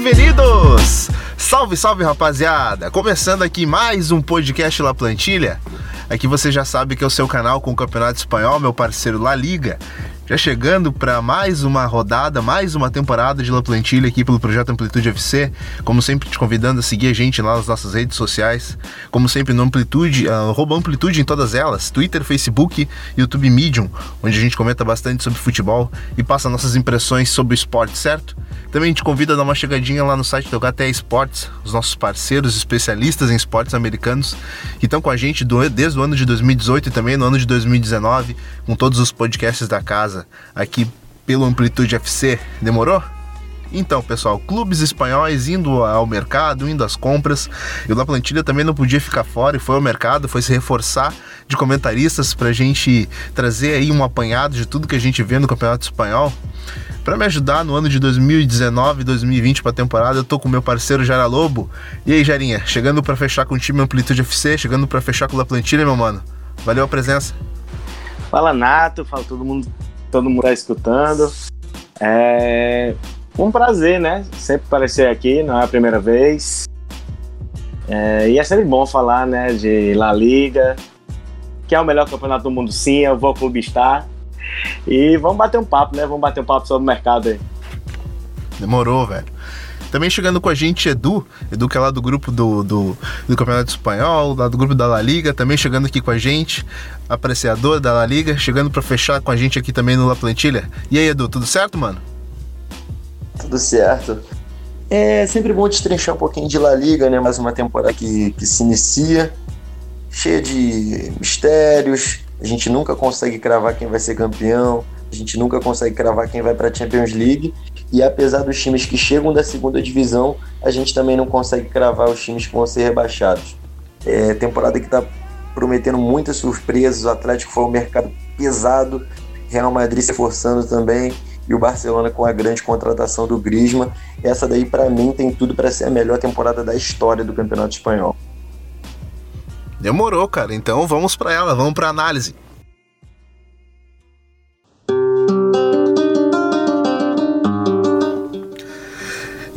Bem-vindos! Salve, salve rapaziada! Começando aqui mais um podcast La Plantilha. Aqui você já sabe que é o seu canal com o Campeonato Espanhol, meu parceiro La Liga. Já chegando para mais uma rodada, mais uma temporada de La Plantilha aqui pelo Projeto Amplitude FC. Como sempre, te convidando a seguir a gente lá nas nossas redes sociais. Como sempre, no Amplitude, uh, Amplitude em todas elas: Twitter, Facebook, YouTube Medium, onde a gente comenta bastante sobre futebol e passa nossas impressões sobre o esporte, certo? Também te convido a dar uma chegadinha lá no site do HTE Esportes, os nossos parceiros especialistas em esportes americanos que estão com a gente do, desde o ano de 2018 e também no ano de 2019, com todos os podcasts da casa aqui pelo Amplitude FC. Demorou? Então, pessoal, clubes espanhóis indo ao mercado, indo às compras. E o La Plantilha também não podia ficar fora e foi ao mercado, foi se reforçar de comentaristas para a gente trazer aí um apanhado de tudo que a gente vê no Campeonato Espanhol. Para me ajudar no ano de 2019 e 2020 para a temporada, eu tô com meu parceiro Jara Lobo. E aí, Jarinha, chegando para fechar com o time Amplitude FC, chegando para fechar com o La Plantilha, meu mano. Valeu a presença. Fala Nato, fala todo mundo, todo mundo tá escutando. É um prazer, né? Sempre aparecer aqui, não é a primeira vez. É, e é sempre bom falar, né, de La Liga, que é o melhor campeonato do mundo, sim, eu vou clube estar. E vamos bater um papo, né? Vamos bater um papo sobre o mercado aí. Demorou, velho. Também chegando com a gente Edu, Edu que é lá do grupo do, do, do, Campeonato Espanhol, lá do grupo da La Liga, também chegando aqui com a gente, apreciador da La Liga, chegando para fechar com a gente aqui também no La Plantilha. E aí, Edu, tudo certo, mano? Tudo certo. É sempre bom destrinchar um pouquinho de La Liga, né? Mais uma temporada que, que se inicia, cheia de mistérios. A gente nunca consegue cravar quem vai ser campeão, a gente nunca consegue cravar quem vai para a Champions League. E apesar dos times que chegam da segunda divisão, a gente também não consegue cravar os times que vão ser rebaixados. É temporada que está prometendo muitas surpresas. O Atlético foi um mercado pesado, Real Madrid se forçando também e o Barcelona com a grande contratação do Griezmann. Essa daí, para mim, tem tudo para ser a melhor temporada da história do Campeonato Espanhol. Demorou, cara. Então vamos para ela, vamos para análise.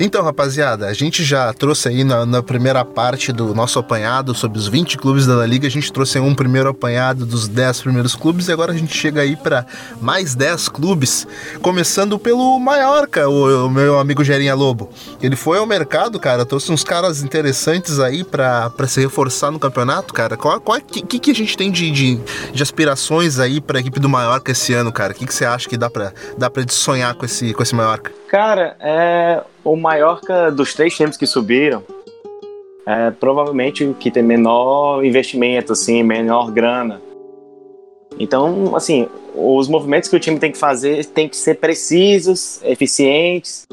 Então, rapaziada, a gente já trouxe aí na, na, primeira parte do nosso apanhado sobre os 20 clubes da La Liga, a gente trouxe um primeiro apanhado dos 10 primeiros clubes e agora a gente chega aí para mais 10 clubes, começando pelo Mallorca, o, o, meu amigo Gerinha Lobo. Ele foi ao mercado, cara, trouxe uns caras interessantes aí para se reforçar no campeonato, cara. Qual, qual que, que a gente tem de, de, de aspirações aí para a equipe do Mallorca esse ano, cara? O que, que você acha que dá para dá pra sonhar com esse, com esse Mallorca? Cara, é o Mallorca dos três times que subiram é provavelmente o que tem menor investimento, assim, menor grana. Então, assim, os movimentos que o time tem que fazer tem que ser precisos, eficientes.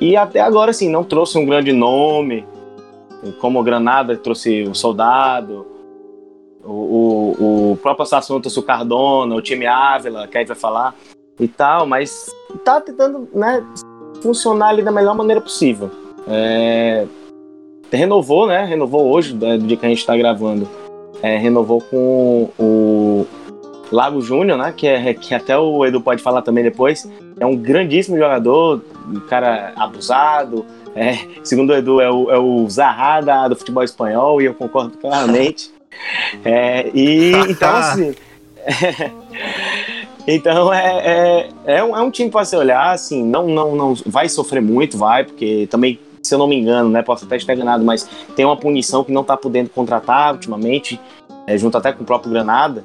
E até agora, assim, não trouxe um grande nome, como o Granada trouxe o Soldado, o, o, o próprio Sassuolo trouxe o Cardona, o time Ávila, que aí vai falar e tal, mas tá tentando, né, funcionar ali da melhor maneira possível. É, renovou, né? Renovou hoje, né, do dia que a gente está gravando. É, renovou com o Lago Júnior, né? Que, é, que até o Edu pode falar também depois. É um grandíssimo jogador, um cara abusado. É, segundo o Edu, é o, é o Zaha da, do futebol espanhol, e eu concordo claramente. É, e então, assim. Então é, é, é, um, é um time para se olhar, assim, não, não, não vai sofrer muito, vai, porque também, se eu não me engano, né, posso até estar enganado, mas tem uma punição que não está podendo contratar ultimamente, é, junto até com o próprio Granada.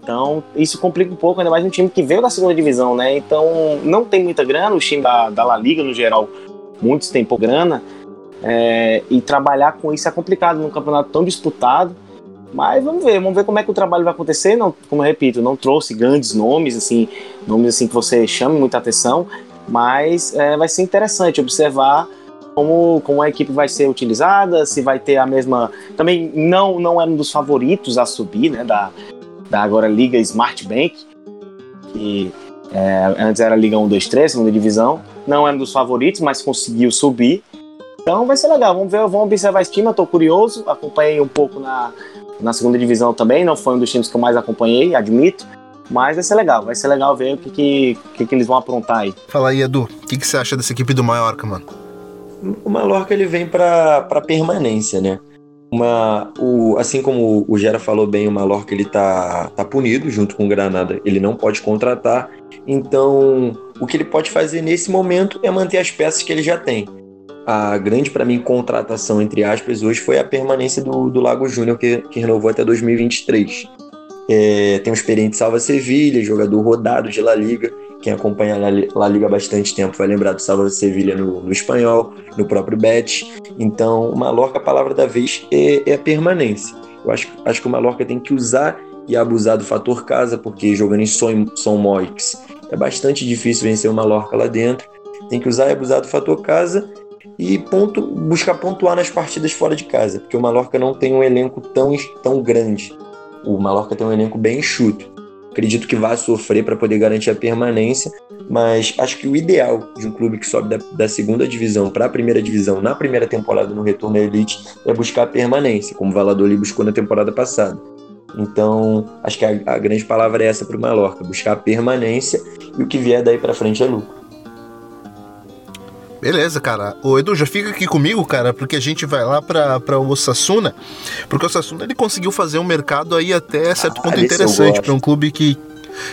Então, isso complica um pouco, ainda mais um time que veio da segunda divisão, né? Então, não tem muita grana, o time da, da La Liga, no geral, muitos têm pouca grana, é, e trabalhar com isso é complicado num campeonato tão disputado. Mas vamos ver, vamos ver como é que o trabalho vai acontecer. Não, como eu repito, não trouxe grandes nomes, assim, nomes assim que você chame muita atenção, mas é, vai ser interessante observar como, como a equipe vai ser utilizada, se vai ter a mesma. Também não, não é um dos favoritos a subir, né? Da, da agora Liga Smart Bank, que é, antes era Liga 1, 2, 3, segunda divisão. Não é um dos favoritos, mas conseguiu subir. Então vai ser legal, vamos ver, vamos observar esse time, eu tô curioso, acompanhei um pouco na, na segunda divisão também, não foi um dos times que eu mais acompanhei, admito. Mas vai ser legal, vai ser legal ver o que, que, que, que eles vão aprontar aí. Fala aí, Edu, o que, que você acha dessa equipe do Mallorca, mano? O Mallorca ele vem para permanência, né? Uma, o, assim como o Gera falou bem, o Mallorca ele tá, tá punido junto com o Granada, ele não pode contratar. Então, o que ele pode fazer nesse momento é manter as peças que ele já tem. A grande, para mim, contratação, entre aspas, hoje foi a permanência do, do Lago Júnior, que, que renovou até 2023. É, tem um experiente Salva Sevilha, jogador rodado de La Liga. Quem acompanha a La Liga há bastante tempo vai lembrar do Salva Sevilha no, no espanhol, no próprio Bet. Então, o Mallorca, a palavra da vez é, é a permanência. Eu acho, acho que o Mallorca tem que usar e abusar do fator casa, porque jogando em São, São Moix é bastante difícil vencer o Mallorca lá dentro. Tem que usar e abusar do fator casa e ponto, buscar pontuar nas partidas fora de casa, porque o Mallorca não tem um elenco tão, tão grande. O Mallorca tem um elenco bem enxuto. Acredito que vai sofrer para poder garantir a permanência, mas acho que o ideal de um clube que sobe da, da segunda divisão para a primeira divisão na primeira temporada no retorno à elite é buscar a permanência, como o Valladolid buscou na temporada passada. Então, acho que a, a grande palavra é essa para o Mallorca, buscar a permanência e o que vier daí para frente é lucro. Beleza, cara. O Edu, já fica aqui comigo, cara, porque a gente vai lá pra, pra o Osasuna, porque o Osasuna ele conseguiu fazer um mercado aí até certo ah, ponto interessante para um clube que,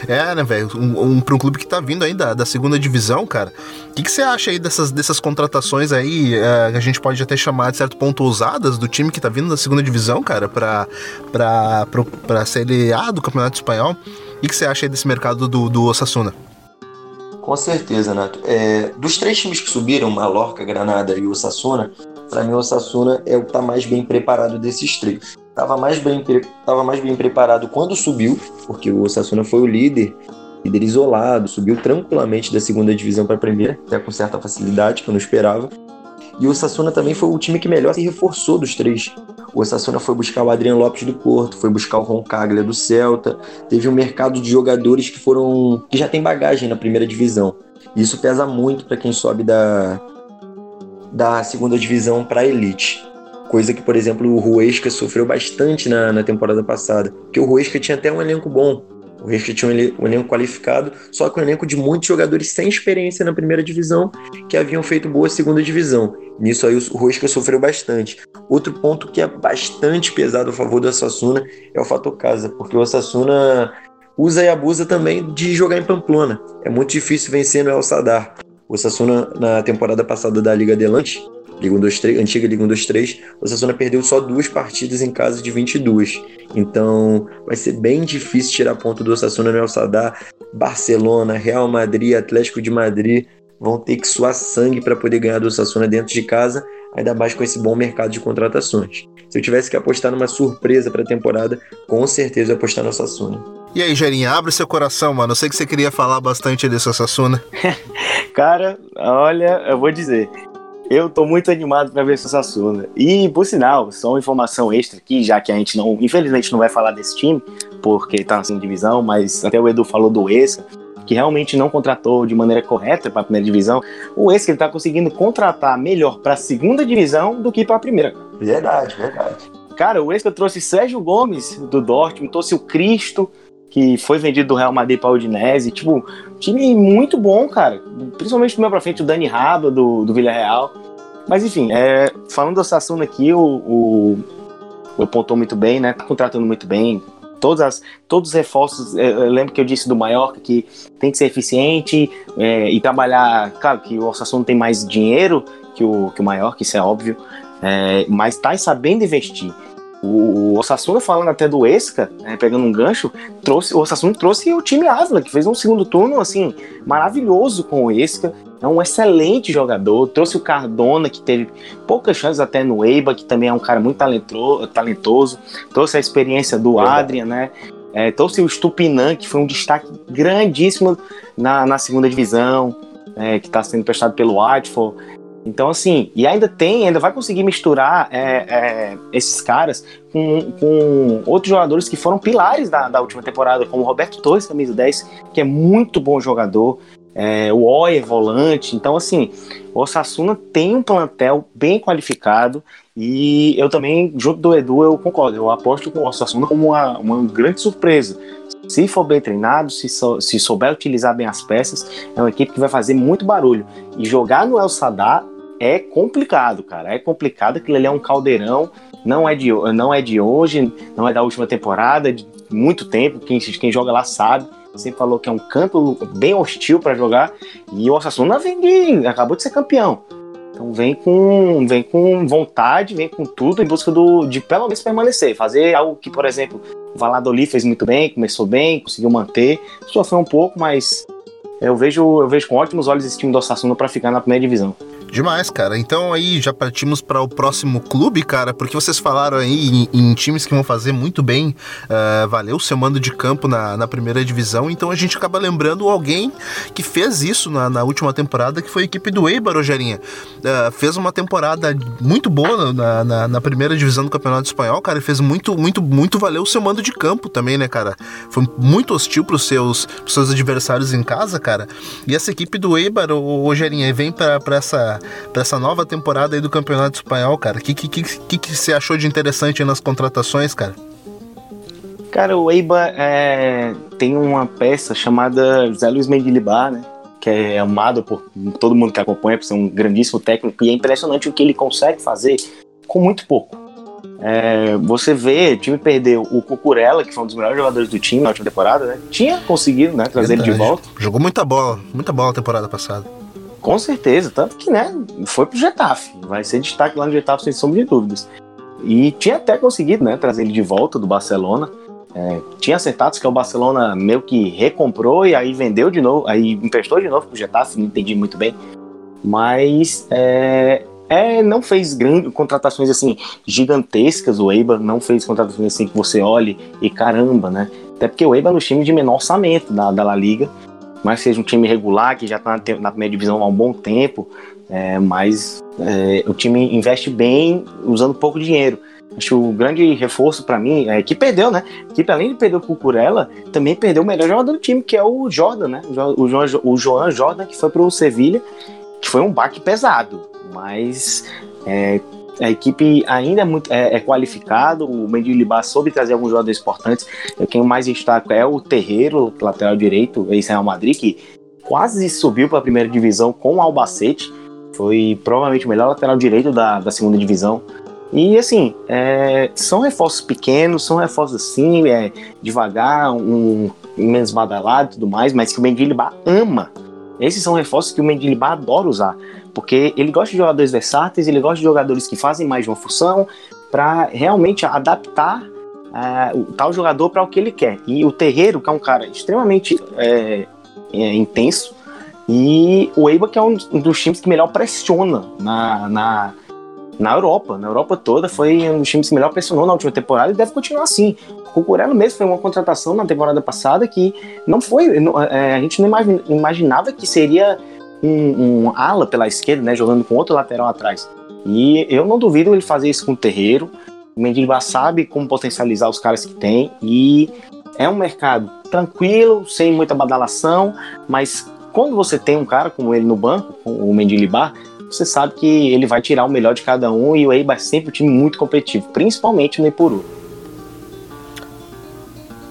é, né, velho? Um, um, pra um clube que tá vindo ainda da segunda divisão, cara. O que, que você acha aí dessas, dessas contratações aí? Uh, a gente pode até chamar de certo ponto ousadas do time que tá vindo da segunda divisão, cara, pra, pra, pra, pra Série A do Campeonato Espanhol. O que, que você acha aí desse mercado do, do Osasuna? Com certeza, Nato. É, dos três times que subiram, Mallorca, Granada e Osasuna, para mim o Osasuna é o que tá mais bem preparado desses três. Tava mais bem, tava mais bem preparado quando subiu, porque o Osasuna foi o líder, líder isolado, subiu tranquilamente da segunda divisão para a primeira, até com certa facilidade, que eu não esperava. E o Osasuna também foi o time que melhor se reforçou dos três. O Osasuna foi buscar o Adriano Lopes do Porto, foi buscar o Roncaglia do Celta. Teve um mercado de jogadores que foram que já tem bagagem na primeira divisão. Isso pesa muito para quem sobe da da segunda divisão para a elite. Coisa que, por exemplo, o Ruesca sofreu bastante na, na temporada passada. Porque o Ruesca tinha até um elenco bom. O River tinha um elenco qualificado, só que um elenco de muitos jogadores sem experiência na primeira divisão que haviam feito boa segunda divisão. Nisso aí o Rosca sofreu bastante. Outro ponto que é bastante pesado a favor do Osasuna é o fator casa, porque o Osasuna usa e abusa também de jogar em Pamplona. É muito difícil vencer no El Sadar. O Osasuna na temporada passada da Liga Adelante Liga 1-2-3, antiga Liga 1-2-3, o Sassuna perdeu só duas partidas em casa de 22. Então vai ser bem difícil tirar ponto do Sassuna no El Sadar. Barcelona, Real Madrid, Atlético de Madrid vão ter que suar sangue para poder ganhar do Sassuna dentro de casa, ainda mais com esse bom mercado de contratações. Se eu tivesse que apostar numa surpresa para a temporada, com certeza eu ia apostar no Sassuna. E aí, Gerinha, abre seu coração, mano. Eu sei que você queria falar bastante desse Sassuna. Cara, olha, eu vou dizer, eu tô muito animado para ver esse Sassuna. E, por sinal, só uma informação extra aqui, já que a gente não, infelizmente, não vai falar desse time, porque tá na segunda divisão, mas até o Edu falou do Esca, que realmente não contratou de maneira correta para a primeira divisão. O Esca ele tá conseguindo contratar melhor para a segunda divisão do que para a primeira. Verdade, verdade. Cara, o Esca trouxe Sérgio Gomes do Dortmund, trouxe o Cristo, que foi vendido do Real Madrid para o Udinese. Tipo, time muito bom, cara. Principalmente do meu pra frente, o Dani Raba, do, do Villarreal. Mas enfim, é, falando do Sassuna aqui, o, o, o pontou muito bem, né? Tá contratando muito bem. Todas as, todos os reforços, é, eu lembro que eu disse do Mallorca que tem que ser eficiente é, e trabalhar. Claro que o Sassuna tem mais dinheiro que o, que o Mallorca, isso é óbvio, é, mas tá sabendo investir. O, Osasuna, falando até do Esca, né, pegando um gancho, trouxe, o Osasuna trouxe o time Ávila, que fez um segundo turno assim maravilhoso com o Esca. É um excelente jogador. Trouxe o Cardona, que teve poucas chances até no Eiba, que também é um cara muito talentoso. Trouxe a experiência do Adrian, né? É, trouxe o Stupinan, que foi um destaque grandíssimo na, na segunda divisão, é, que está sendo prestado pelo Watford. Então, assim, e ainda tem, ainda vai conseguir misturar é, é, esses caras com, com, outros jogadores que foram pilares da, da, última temporada, como o Roberto Torres, camisa 10, que é muito bom jogador, é, o Oyer, volante. Então, assim, o Osasuna tem um plantel bem qualificado e eu também, junto do Edu, eu concordo. Eu aposto com o Osasuna como uma, uma grande surpresa. se for bem treinado, se, se souber utilizar bem as peças, é uma equipe que vai fazer muito barulho. E jogar no El Sadar é complicado, cara. É complicado, aquilo ali é um caldeirão, não é de, não é de hoje, não é da última temporada, é de muito tempo. Quem, quem joga lá sabe. Sempre falou que é um campo bem hostil para jogar. E o Osasuna vem de, acabou de ser campeão. Então vem com, vem com vontade, vem com tudo em busca do, de pelo menos permanecer, fazer algo que, por exemplo, o Valladolid fez muito bem, começou bem, conseguiu manter, sofreu um pouco, mas eu vejo, eu vejo com ótimos olhos esse time do Osasuna para ficar na primeira divisão. Demais, cara. Então aí já partimos para o próximo clube, cara, porque vocês falaram aí em, em times que vão fazer muito bem, uh, valeu o seu mando de campo na, na, primeira divisão, então a gente acaba lembrando alguém que fez isso na, na última temporada, que foi a equipe do Eibar, Rogerinha. Uh, fez uma temporada muito boa na, na, na, primeira divisão do Campeonato Espanhol, cara, e fez muito, muito, muito valer o seu mando de campo também, né, cara? Foi muito hostil para os seus, seus adversários em casa, cara. E essa equipe do Eibar, Rogerinha, vem para essa para essa nova temporada aí do Campeonato Espanhol, cara? O que, que, que, que você achou de interessante nas contratações, cara? Cara, o Eiba é, tem uma peça chamada José Luiz Mendilibar, né? Que é amado por todo mundo que acompanha, por ser um grandíssimo técnico, e é impressionante o que ele consegue fazer com muito pouco. É, você vê, o time perdeu o Cucurella, que foi um dos melhores jogadores do time na última temporada, né? Tinha conseguido né, trazer Verdade. ele de volta. Jogou muita bola, muita bola na temporada passada. Com certeza, tanto que, né, foi pro Getafe. Vai ser destaque lá no Getafe, sem sombra de dúvidas. E tinha até conseguido, né, trazer ele de volta do Barcelona. É, tinha acertado que o Barcelona meio que recomprou e aí vendeu de novo, aí emprestou de novo pro Getafe, não entendi muito bem. Mas é, é, não fez grandes contratações assim gigantescas, o Eibar não fez contratações assim que você olhe e caramba, né? Até porque o Eibar é no time de menor orçamento da, da La Liga mas seja um time regular, que já está na, primeira divisão há um bom tempo, é, mas é, o time investe bem usando pouco dinheiro. Acho que o grande reforço para mim é que perdeu, né? Que além de perder o Cucurella, também perdeu o melhor jogador do time, que é o Jordan, né? O João, o João Jordan, que foi para o Sevilha, que foi um baque pesado, mas é, a equipe ainda é muito é, é qualificado, o Mendilibar soube trazer alguns jogadores importantes. Quem mais destaca é o Terreiro, lateral direito, ex-Real Madrid, que quase subiu para a primeira divisão com o Albacete. Foi provavelmente o melhor lateral direito da, da segunda divisão. E assim, é, são reforços pequenos, são reforços assim, é, devagar, um, menos badalado e tudo mais, mas que o Mendilibar ama. Esses são reforços que o Mendilibar adora usar. Porque ele gosta de jogadores versáteis, ele gosta de jogadores que fazem mais de uma função para realmente adaptar uh, o tal jogador para o que ele quer. E o Terreiro, que é um cara extremamente é, é, intenso, e o Eiba, que é um dos times que melhor pressiona na, na, na Europa. Na Europa toda, foi um dos times que melhor pressionou na última temporada e deve continuar assim. O Cucurella mesmo foi uma contratação na temporada passada que não foi. Não, é, a gente não imaginava que seria um, um ala pela esquerda, né, jogando com outro lateral atrás. E eu não duvido ele fazer isso com o Terreiro. O Mendilibar sabe como potencializar os caras que tem e é um mercado tranquilo, sem muita badalação, mas quando você tem um cara como ele no banco, o Mendilibar, você sabe que ele vai tirar o melhor de cada um e o Eibar é sempre um time muito competitivo, principalmente no Ipuru.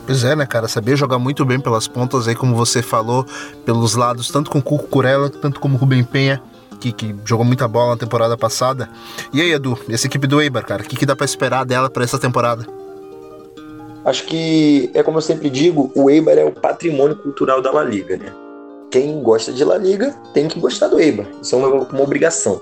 Pois é, né, cara? Saber jogar muito bem pelas pontas aí, como você falou, pelos lados, tanto com o Cuco Curella, tanto como o Rubem Penha, que, que, jogou muita bola na temporada passada. E aí, Edu, essa equipe do Eibar, cara, o que, que dá para esperar dela para essa temporada? Acho que, é como eu sempre digo, o Eibar é o patrimônio cultural da La Liga, né? Quem gosta de La Liga tem que gostar do Eibar. Isso é uma, uma obrigação.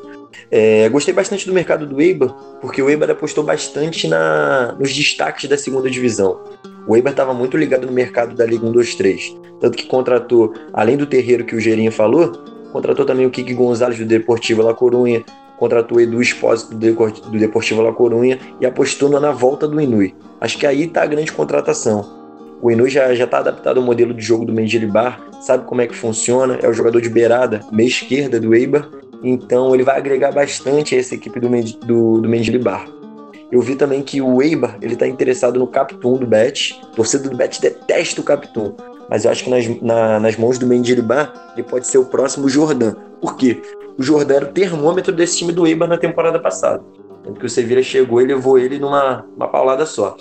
É, gostei bastante do mercado do Eibar, porque o Eibar apostou bastante na, nos destaques da segunda divisão. O Eibar estava muito ligado no mercado da Liga 1, 2, 3. Tanto que contratou, além do terreiro que o Gerinha falou, contratou também o Kiki Gonzalez do Deportivo La Corunha, contratou o Edu Espósito do Deportivo La Corunha e apostou na volta do Inui. Acho que aí está a grande contratação. O Inui já está adaptado ao modelo de jogo do Mendilibar, sabe como é que funciona, é o jogador de beirada, meia esquerda do Eibar, então ele vai agregar bastante a essa equipe do, do, do Mendilibar. Eu vi também que o Eibar ele está interessado no Capitão do Bet. O torcedor do Bet detesta o Capitão. Mas eu acho que nas, na, nas mãos do Mendilibar ele pode ser o próximo Jordan. Por quê? O Jordan era o termômetro desse time do Eibar na temporada passada. Tanto que o Sevilla chegou e levou ele numa uma paulada só.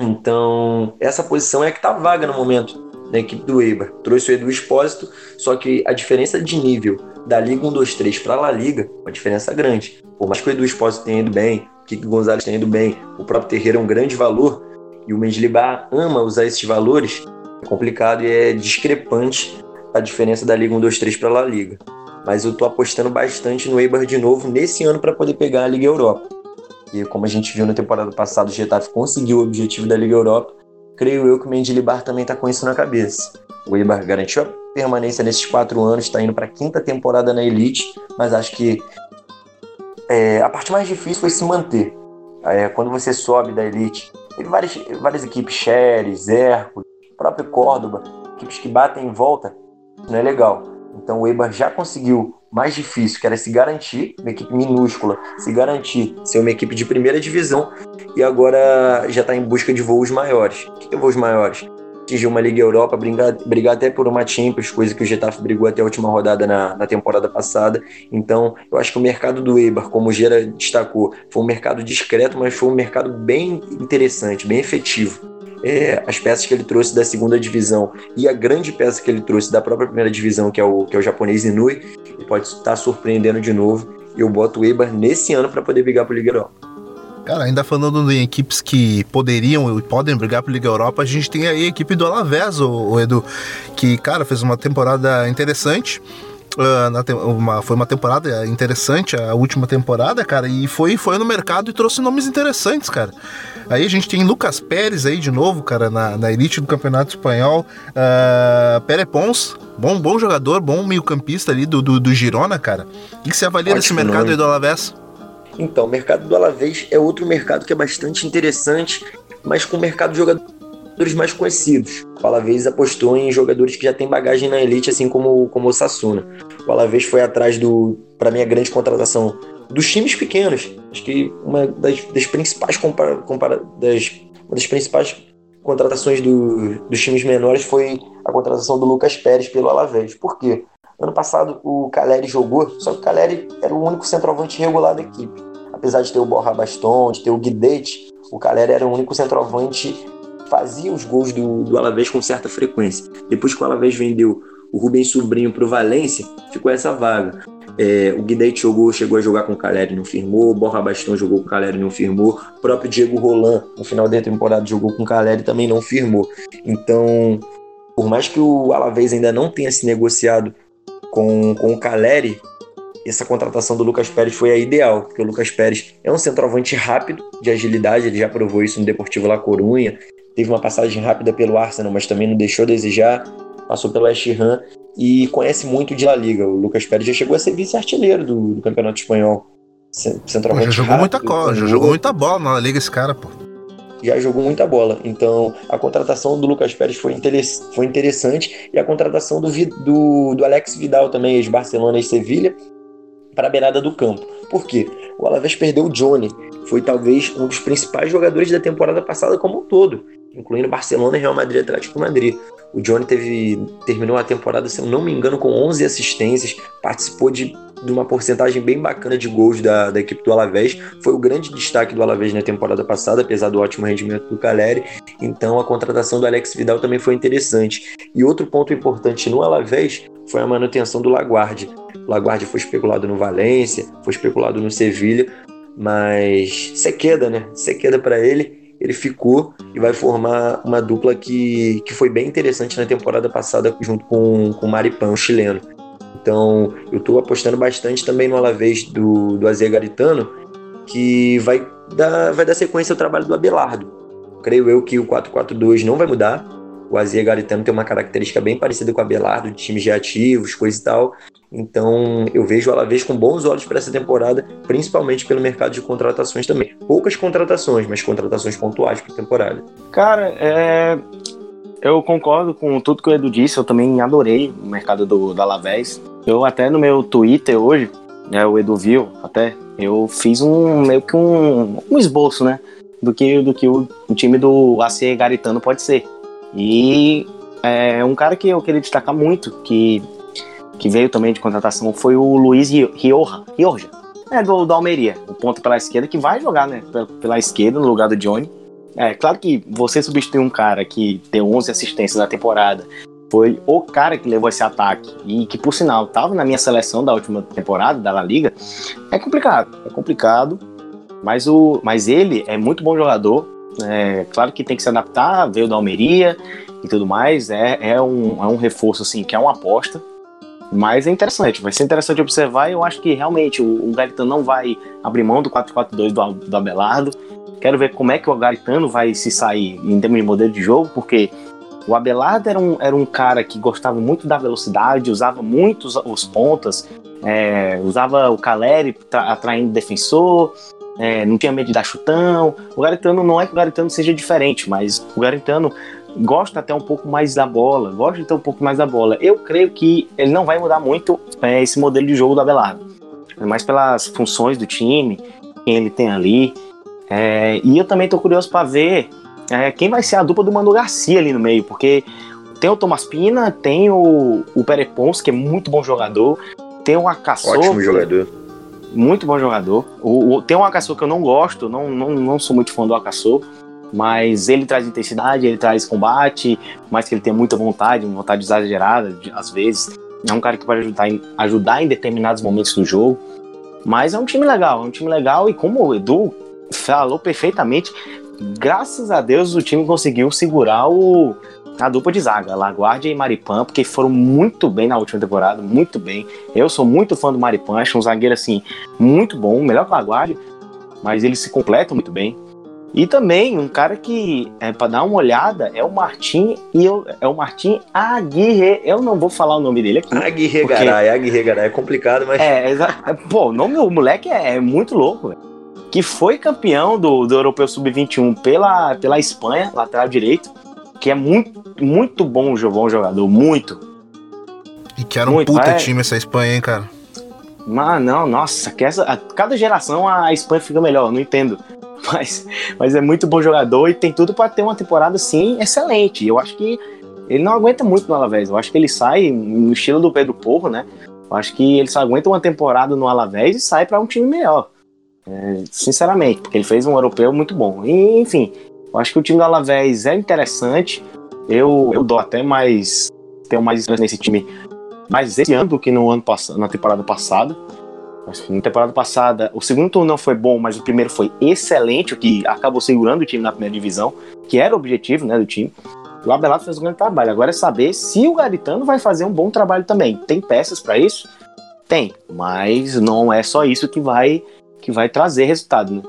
Então, essa posição é que está vaga no momento da equipe do Eibar. Trouxe o Edu Espósito, só que a diferença de nível da Liga 1, 2, 3 para a La Liga uma diferença grande. Por mais que o Edu Espósito tenha ido bem, o Kiko Gonzalez tenha ido bem, o próprio Terreira é um grande valor, e o Mendilibar ama usar esses valores, é complicado e é discrepante a diferença da Liga 1, 2, 3 para a La Liga. Mas eu estou apostando bastante no Eibar de novo nesse ano para poder pegar a Liga Europa. E como a gente viu na temporada passada, o Getafe conseguiu o objetivo da Liga Europa. Creio eu que o Mendilibar também está com isso na cabeça. O Eibar garantiu a permanência nesses quatro anos, está indo para a quinta temporada na Elite, mas acho que é, a parte mais difícil foi se manter. É, quando você sobe da Elite, teve várias, várias equipes, Xeres, Hércules, próprio Córdoba, equipes que batem em volta, não é legal. Então o Eibar já conseguiu mais difícil, que era se garantir, uma equipe minúscula, se garantir ser uma equipe de primeira divisão e agora já está em busca de voos maiores. O que é voos maiores? Atingir uma Liga Europa, brigar, brigar até por uma Champions, coisa que o Getafe brigou até a última rodada na, na temporada passada. Então, eu acho que o mercado do Eibar, como o Gera destacou, foi um mercado discreto, mas foi um mercado bem interessante, bem efetivo é, as peças que ele trouxe da segunda divisão e a grande peça que ele trouxe da própria primeira divisão, que é o, que é o japonês Inui, ele pode estar surpreendendo de novo. E eu boto o Eibar nesse ano para poder brigar o Liga Europa. Cara, ainda falando em equipes que poderiam e podem brigar para Liga Europa, a gente tem aí a equipe do Alavés, o, o Edu, que, cara, fez uma temporada interessante. Uh, uma, foi uma temporada interessante, a última temporada, cara, e foi, foi no mercado e trouxe nomes interessantes, cara. Aí a gente tem Lucas Pérez aí de novo, cara, na, na elite do Campeonato Espanhol. Uh, Pere Pons, bom, bom jogador, bom meio-campista ali do, do, do, Girona, cara. O que você avalia Ótimo desse mercado nome. aí do Alavés? Então, o mercado do Alavés é outro mercado que é bastante interessante, mas com o mercado de jogadores jogadores mais conhecidos. O Alavés apostou em jogadores que já têm bagagem na elite, assim como, como o Sassuna. O Alavés foi atrás do, para mim, a grande contratação dos times pequenos. Acho que uma das, das principais compara, compara, das, uma das principais contratações do, dos times menores foi a contratação do Lucas Pérez pelo Alavés. Por quê? Ano passado o Caleri jogou, só que o Caleri era o único centroavante regular da equipe. Apesar de ter o Borra Baston, de ter o Guidete, o Caleri era o único centroavante fazia os gols do, do Alavés com certa frequência. Depois que o Alavés vendeu o Rubens Sobrinho para o Valência, ficou essa vaga. É, o Guidete jogou, chegou a jogar com o Caleri não firmou, o Borra Bastão jogou com o Caleri não firmou, o próprio Diego Roland, no final da temporada, jogou com o Caleri também não firmou. Então, por mais que o Alavés ainda não tenha se negociado com, com o Caleri, essa contratação do Lucas Pérez foi a ideal, porque o Lucas Pérez é um centroavante rápido, de agilidade, ele já provou isso no Deportivo La Corunha, teve uma passagem rápida pelo Arsenal, mas também não deixou a desejar, passou pelo West Ham e conhece muito de La Liga. O Lucas Pérez já chegou a ser vice-artilheiro do, do, Campeonato Espanhol. Centroavante já jogou rápido, muita cola, já jogou muita bola na La Liga esse cara, pô. Já jogou muita bola. Então, a contratação do Lucas Pérez foi, foi interessante e a contratação do, do, do Alex Vidal também, ex-Barcelona e Sevilha, para a beirada do campo. Por quê? O Alavés perdeu o Johnny, foi talvez um dos principais jogadores da temporada passada como um todo incluindo Barcelona, Real Madrid e Atlético Madrid. O Johnny teve, terminou a temporada, se eu não me engano, com 11 assistências, participou de, de uma porcentagem bem bacana de gols da, da equipe do Alavés. Foi o grande destaque do Alavés na temporada passada, apesar do ótimo rendimento do Caleri. Então a contratação do Alex Vidal também foi interessante. E outro ponto importante no Alavés foi a manutenção do Laguardia. O Laguardia foi especulado no Valência, foi especulado no Sevilha, mas Sequeda, né? Sequeda para ele ele ficou e vai formar uma dupla que, que foi bem interessante na temporada passada junto com, com o Maripan, o chileno. Então eu estou apostando bastante também no Alavés do, do Azia Garitano, que vai dar, vai dar sequência ao trabalho do Abelardo. Creio eu que o 4-4-2 não vai mudar. O Azia Garitano tem uma característica bem parecida com o Abelardo, de times reativos, coisa e tal. Então eu vejo o Alavés com bons olhos para essa temporada, principalmente pelo mercado de contratações também. Poucas contratações, mas contratações pontuais para a temporada. Cara, é... eu concordo com tudo que o Edu disse, eu também adorei o mercado do, do Alavés. Eu até no meu Twitter hoje, né, o Edu viu até, eu fiz um meio que um, um esboço, né? Do que, do que o, o time do AC Garitano pode ser. E é um cara que eu queria destacar muito, que que veio também de contratação, foi o Luiz Rioja, Rioja é do, do Almeria, o ponto pela esquerda, que vai jogar né, pela, pela esquerda no lugar do Johnny. É, claro que você substituir um cara que deu 11 assistências na temporada, foi o cara que levou esse ataque e que, por sinal, estava na minha seleção da última temporada da La Liga, é complicado. É complicado, mas, o, mas ele é muito bom jogador. É, claro que tem que se adaptar, veio da Almeria e tudo mais. É, é, um, é um reforço, assim, que é uma aposta. Mas é interessante, vai ser interessante observar. Eu acho que realmente o, o Garitano não vai abrir mão do 4-4-2 do, do Abelardo. Quero ver como é que o Garitano vai se sair em termos de modelo de jogo, porque o Abelardo era um, era um cara que gostava muito da velocidade, usava muito os, os pontas, é, usava o Caleri atraindo defensor, é, não tinha medo de dar chutão. O Garitano não é que o Garitano seja diferente, mas o Garitano gosta até um pouco mais da bola, gosta ter um pouco mais da bola. Eu creio que ele não vai mudar muito é, esse modelo de jogo do Abelardo, mais pelas funções do time, quem ele tem ali. É, e eu também estou curioso para ver é, quem vai ser a dupla do Manu Garcia ali no meio, porque tem o Thomas Pina, tem o, o Perepons, que é muito bom jogador, tem o Acassou. Ótimo jogador. Muito bom jogador. O, o, tem um Acassou que eu não gosto, não, não, não sou muito fã do Acassou, mas ele traz intensidade, ele traz combate, mas que ele tem muita vontade, vontade exagerada, às vezes. É um cara que pode ajudar em, ajudar em determinados momentos do jogo. Mas é um time legal, é um time legal e como o Edu falou perfeitamente, graças a Deus o time conseguiu segurar o, a dupla de zaga, Laguardia e Maripan, porque foram muito bem na última temporada, muito bem. Eu sou muito fã do Maripan, acho um zagueiro assim, muito bom, melhor que o Laguardia, mas eles se completam muito bem. E também um cara que é para dar uma olhada é o Martim e eu, é o Martim Aguirre. Eu não vou falar o nome dele aqui. Aguirre porque... Garay, Aguirre Garay é complicado, mas é, pô, o nome do moleque é, é muito louco. Véio que foi campeão do, do Europeu Sub-21 pela, pela Espanha, lateral direito, que é muito, muito bom, bom jogador, muito. E que era um muito, puta é... time essa Espanha, hein, cara? Mas não, nossa, que essa, a, cada geração a Espanha fica melhor, não entendo. Mas, mas é muito bom jogador e tem tudo para ter uma temporada, sim, excelente. Eu acho que ele não aguenta muito no Alavés. Eu acho que ele sai no estilo do Pedro Porro, né? Eu acho que ele só aguenta uma temporada no Alavés e sai para um time melhor. É, sinceramente, porque ele fez um europeu muito bom. E, enfim, eu acho que o time do Alavés é interessante. Eu, eu dou até mais. Tenho mais esperança nesse time mais esse ano do que no ano passado, na temporada passada. Na temporada passada, o segundo turno não foi bom, mas o primeiro foi excelente, o que acabou segurando o time na primeira divisão, que era o objetivo né, do time. O Abelardo fez um grande trabalho. Agora é saber se o Garitano vai fazer um bom trabalho também. Tem peças para isso? Tem, mas não é só isso que vai que vai trazer resultado, né?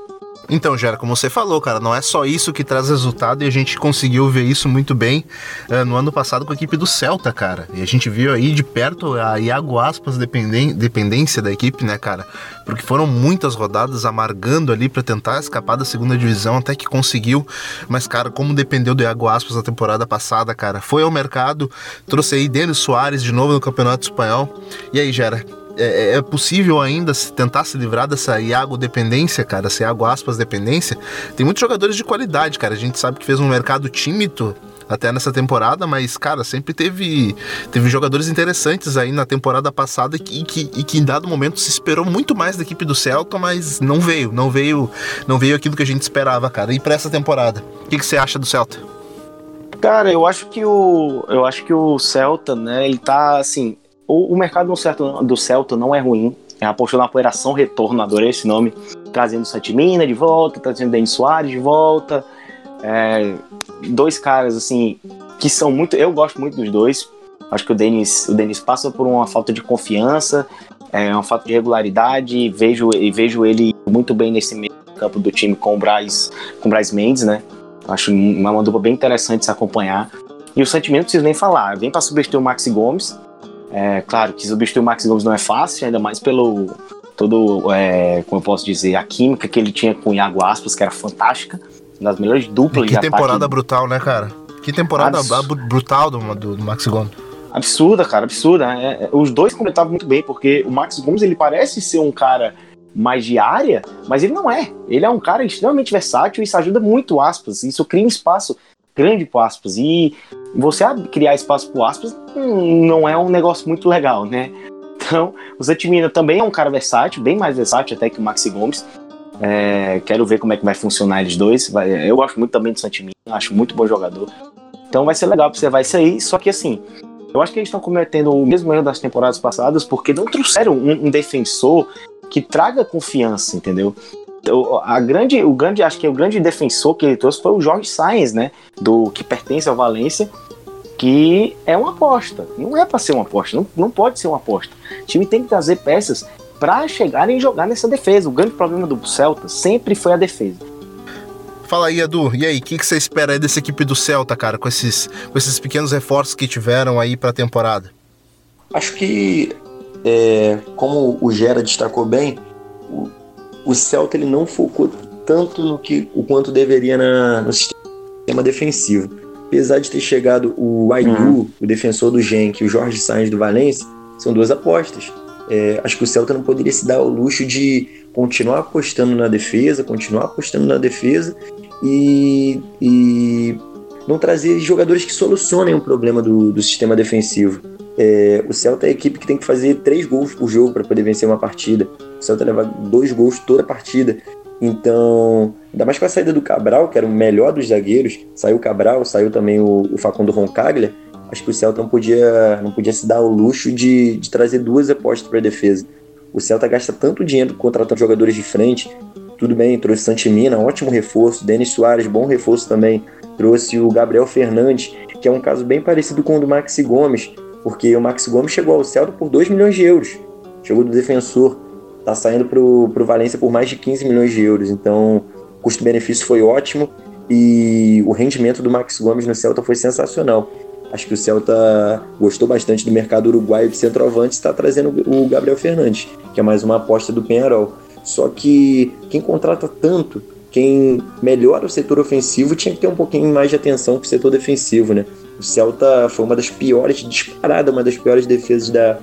Então, Gera, como você falou, cara, não é só isso que traz resultado e a gente conseguiu ver isso muito bem uh, no ano passado com a equipe do Celta, cara. E a gente viu aí de perto a Iago Aspas dependência da equipe, né, cara? Porque foram muitas rodadas amargando ali para tentar escapar da segunda divisão, até que conseguiu. Mas, cara, como dependeu do Iago Aspas na temporada passada, cara, foi ao mercado, trouxe aí Denis Soares de novo no Campeonato Espanhol. E aí, Gera, é, é, possível ainda tentar se livrar dessa Iago dependência, cara, essa Iago aspas dependência. Tem muitos jogadores de qualidade, cara. A gente sabe que fez um mercado tímido até nessa temporada, mas, cara, sempre teve, teve jogadores interessantes aí na temporada passada e que, e que em dado momento se esperou muito mais da equipe do Celta, mas não veio, não veio, não veio aquilo que a gente esperava, cara. E para essa temporada, o que, que você acha do Celta? Cara, eu acho que o eu acho que o Celta, né, ele tá assim, o, o mercado do, do Celta não é ruim. É apostou na operação retorno, adorei esse nome. Trazendo Santimina de volta, trazendo Denis Soares de volta. É, dois caras, assim, que são muito. Eu gosto muito dos dois. Acho que o Denis, o Denis passa por uma falta de confiança, é, uma falta de regularidade. E vejo, e vejo ele muito bem nesse meio campo do time com o Braz, com o Braz Mendes, né? Acho uma, dupla bem interessante se acompanhar. E o Santimina não preciso nem falar. Vem para substituir o Maxi Gomes é, claro que substituir o Max Gomes não é fácil, ainda mais pelo todo, é, como eu posso dizer, a química que ele tinha com o Iago Aspas, que era fantástica, uma das melhores duplas e que temporada ataque. brutal, né, cara? Que temporada Abs... brutal do, do, Max Gomes. Absurda, cara, absurda. É, é, os dois completavam muito bem, porque o Max Gomes ele parece ser um cara mais de área, mas ele não é. Ele é um cara extremamente versátil e isso ajuda muito aspas. Isso cria um espaço grande para aspas. E você criar espaço para aspas não é um negócio muito legal, né? Então, o Zetimina também é um cara versátil, bem mais versátil até que o Maxi Gomes. É, quero ver como é que vai funcionar eles dois. Eu gosto muito também do Santimino, acho muito bom jogador. Então vai ser legal observar isso aí. Só que assim, eu acho que eles estão cometendo o mesmo erro das temporadas passadas porque não trouxeram um, um defensor que traga confiança, entendeu? A grande, o grande, acho que o grande defensor que ele trouxe foi o Jorge Sainz, né? Do que pertence ao Valência, que é uma aposta. Não é para ser uma aposta, não, não pode ser uma aposta. O time tem que trazer peças para chegarem e jogar nessa defesa. O grande problema do Celta sempre foi a defesa. Fala aí, Edu. E aí, o que, que, você espera aí dessa equipe do Celta, cara, com esses, com esses pequenos reforços que tiveram aí para a temporada? Acho que, é, como o Gera destacou bem, o, o Celta ele não focou tanto no que o quanto deveria na, no sistema defensivo. Apesar de ter chegado o Aidu, uhum. o defensor do Genk, e o Jorge Sainz do Valência, são duas apostas. É, acho que o Celta não poderia se dar o luxo de continuar apostando na defesa, continuar apostando na defesa e, e não trazer jogadores que solucionem o problema do, do sistema defensivo. É, o Celta é a equipe que tem que fazer três gols por jogo para poder vencer uma partida. O Celta leva dois gols toda a partida. Então, ainda mais com a saída do Cabral, que era o melhor dos zagueiros, saiu o Cabral, saiu também o, o Facundo Roncaglia. Acho que o Celta não podia, não podia se dar o luxo de, de trazer duas apostas para a defesa. O Celta gasta tanto dinheiro contratando jogadores de frente. Tudo bem, trouxe Santimina, ótimo reforço. Denis Soares, bom reforço também. Trouxe o Gabriel Fernandes, que é um caso bem parecido com o do Maxi Gomes, porque o Max Gomes chegou ao Celta por 2 milhões de euros. Chegou do defensor. Está saindo para o Valência por mais de 15 milhões de euros. Então, custo-benefício foi ótimo e o rendimento do Max Gomes no Celta foi sensacional. Acho que o Celta gostou bastante do mercado uruguaio de centroavante e está trazendo o Gabriel Fernandes, que é mais uma aposta do Penharol. Só que quem contrata tanto, quem melhora o setor ofensivo, tinha que ter um pouquinho mais de atenção para o setor defensivo, né? O Celta foi uma das piores, disparada, uma das piores defesas da,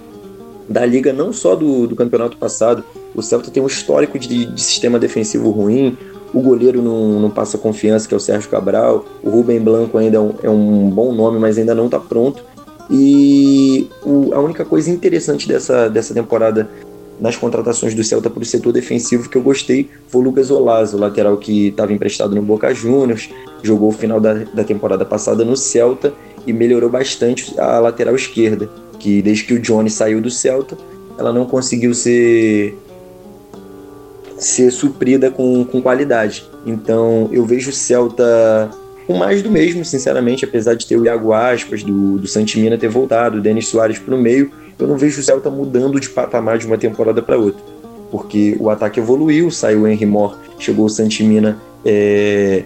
da liga, não só do, do campeonato passado. O Celta tem um histórico de, de sistema defensivo ruim. O goleiro não, não, passa confiança, que é o Sérgio Cabral. O Rubem Blanco ainda é um, é um bom nome, mas ainda não está pronto. E o, a única coisa interessante dessa, dessa temporada nas contratações do Celta para o setor defensivo que eu gostei foi o Lucas Olazo, lateral que estava emprestado no Boca Juniors, jogou o final da, da temporada passada no Celta e melhorou bastante a lateral esquerda, que desde que o Johnny saiu do Celta, ela não conseguiu ser ser suprida com, com qualidade. Então eu vejo o Celta com mais do mesmo, sinceramente, apesar de ter o Iago Aspas, do, do Santimina ter voltado, o Denis Soares para o meio, eu não vejo o Celta mudando de patamar de uma temporada para outra. Porque o ataque evoluiu, saiu o Henry Moore, chegou o Santimina, é,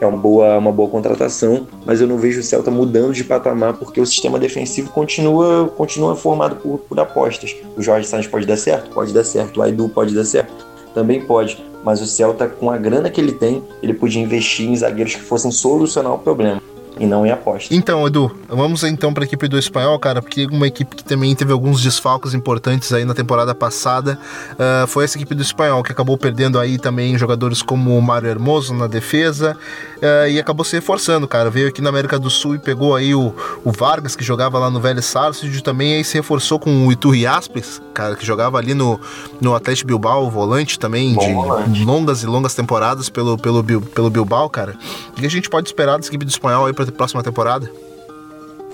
é uma boa, uma boa contratação, mas eu não vejo o Celta mudando de patamar porque o sistema defensivo continua, continua formado por, por apostas. O Jorge Sainz pode dar certo? Pode dar certo. O Aidu pode dar certo? Também pode. Mas o Celta, com a grana que ele tem, ele podia investir em zagueiros que fossem solucionar o problema e não em aposta. Então, Edu, vamos então para a equipe do Espanhol, cara, porque uma equipe que também teve alguns desfalques importantes aí na temporada passada uh, foi essa equipe do Espanhol, que acabou perdendo aí também jogadores como o Mário Hermoso na defesa uh, e acabou se reforçando, cara. Veio aqui na América do Sul e pegou aí o, o Vargas, que jogava lá no Velho Sarsfield, também aí se reforçou com o Iturri Aspes, cara, que jogava ali no, no Atlético Bilbao, volante também, Bom de volante. longas e longas temporadas pelo, pelo, pelo Bilbao, cara. O que a gente pode esperar dessa equipe do Espanhol aí para próxima temporada?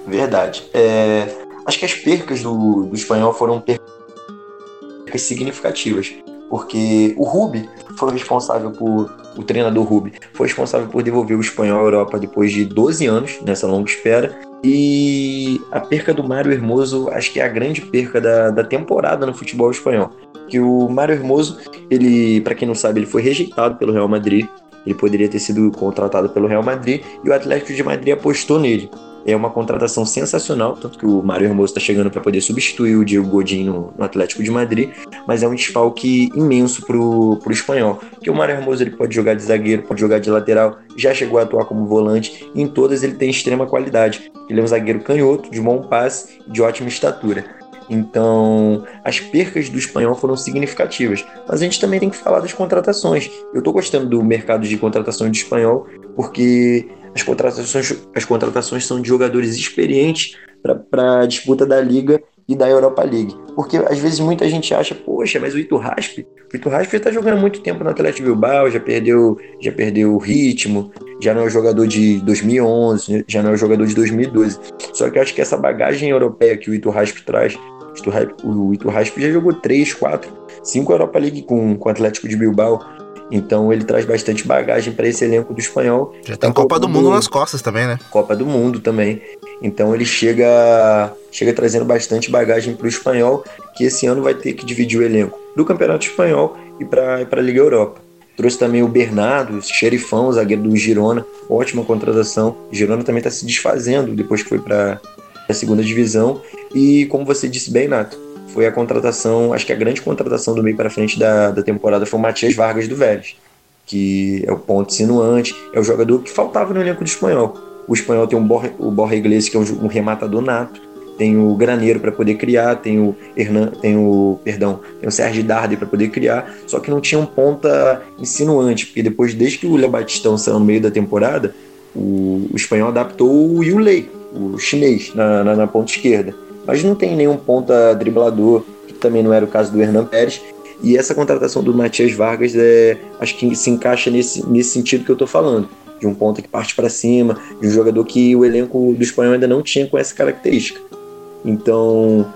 Verdade. É, acho que as percas do, do espanhol foram percas significativas. Porque o Rubi foi responsável por. O treinador Rubi foi responsável por devolver o espanhol à Europa depois de 12 anos, nessa longa espera. E a perca do Mário Hermoso, acho que é a grande perca da, da temporada no futebol espanhol. Que o Mário Hermoso, ele, para quem não sabe, ele foi rejeitado pelo Real Madrid ele poderia ter sido contratado pelo Real Madrid e o Atlético de Madrid apostou nele. É uma contratação sensacional, tanto que o Mário Hermoso está chegando para poder substituir o Diego Godin no, Atlético de Madrid, mas é um desfalque imenso para o espanhol. Porque o Mário Hermoso ele pode jogar de zagueiro, pode jogar de lateral, já chegou a atuar como volante, e em todas ele tem extrema qualidade. Ele é um zagueiro canhoto, de bom passe, de ótima estatura. Então, as percas do espanhol foram significativas. Mas a gente também tem que falar das contratações. Eu estou gostando do mercado de contratações do espanhol porque as contratações, as contratações são de jogadores experientes para a disputa da Liga e da Europa League. Porque às vezes muita gente acha, poxa, mas o Iturraspe, o Iturraspe já está jogando muito tempo no Atlético Bilbao, já perdeu, já perdeu o ritmo, já não é o jogador de 2011, já não é o jogador de 2012. Só que eu acho que essa bagagem europeia que o Iturraspe traz, o Iturraspe já jogou 3, 4, 5 Europa League com, com o Atlético de Bilbao. Então ele traz bastante bagagem para esse elenco do espanhol. Já tem tá Copa do Mundo nas costas também, né? Copa do Mundo também. Então ele chega, chega trazendo bastante bagagem para o espanhol, que esse ano vai ter que dividir o elenco do Campeonato Espanhol e para a Liga Europa. Trouxe também o Bernardo, xerifão, zagueiro do Girona, ótima contratação. O Girona também está se desfazendo depois que foi para a segunda divisão. E como você disse bem, Nato, foi a contratação, acho que a grande contratação do meio para frente da, da temporada foi o Matias Vargas do Vélez, que é o ponto sinuante, é o jogador que faltava no elenco do espanhol. O espanhol tem um Borja, o Borja Iglesias, que é um, um rematador nato, tem o Graneiro para poder criar, tem o Hernan, tem o, perdão, tem o Sérgio Dardi para poder criar, só que não tinha um ponta insinuante, porque depois, desde que o Léo Batistão saiu no meio da temporada, o, o espanhol adaptou o Yulei, o chinês, na, na, na, ponta esquerda. Mas não tem nenhum ponta driblador, que também não era o caso do Hernan Pérez. E essa contratação do Matias Vargas é, acho que se encaixa nesse, nesse sentido que eu estou falando de um ponta que parte para cima, de um jogador que o elenco do espanhol ainda não tinha com essa característica. Então,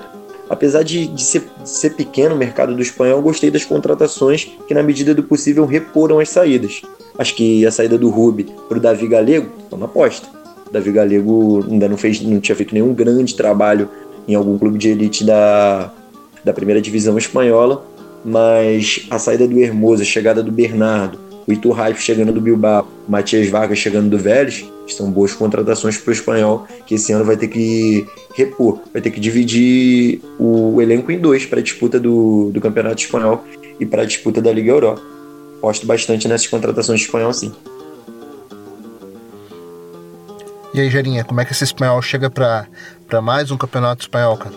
apesar de, de, ser, de ser pequeno o mercado do espanhol, gostei das contratações que, na medida do possível, reporam as saídas. Acho que a saída do Rubi para o Davi Galego estão na aposta. Davi Galego ainda não, fez, não tinha feito nenhum grande trabalho em algum clube de elite da, da primeira divisão espanhola, mas a saída do Hermoso, a chegada do Bernardo, o Iturraife chegando do Bilbao, o Matias Vargas chegando do Vélez, são boas contratações para o espanhol, que esse ano vai ter que repor, vai ter que dividir o elenco em dois para a disputa do, do Campeonato Espanhol e para a disputa da Liga Europa. Gosto bastante nessas contratações de espanhol, sim. E aí, Gerinha, como é que esse espanhol chega para mais um campeonato espanhol, cara?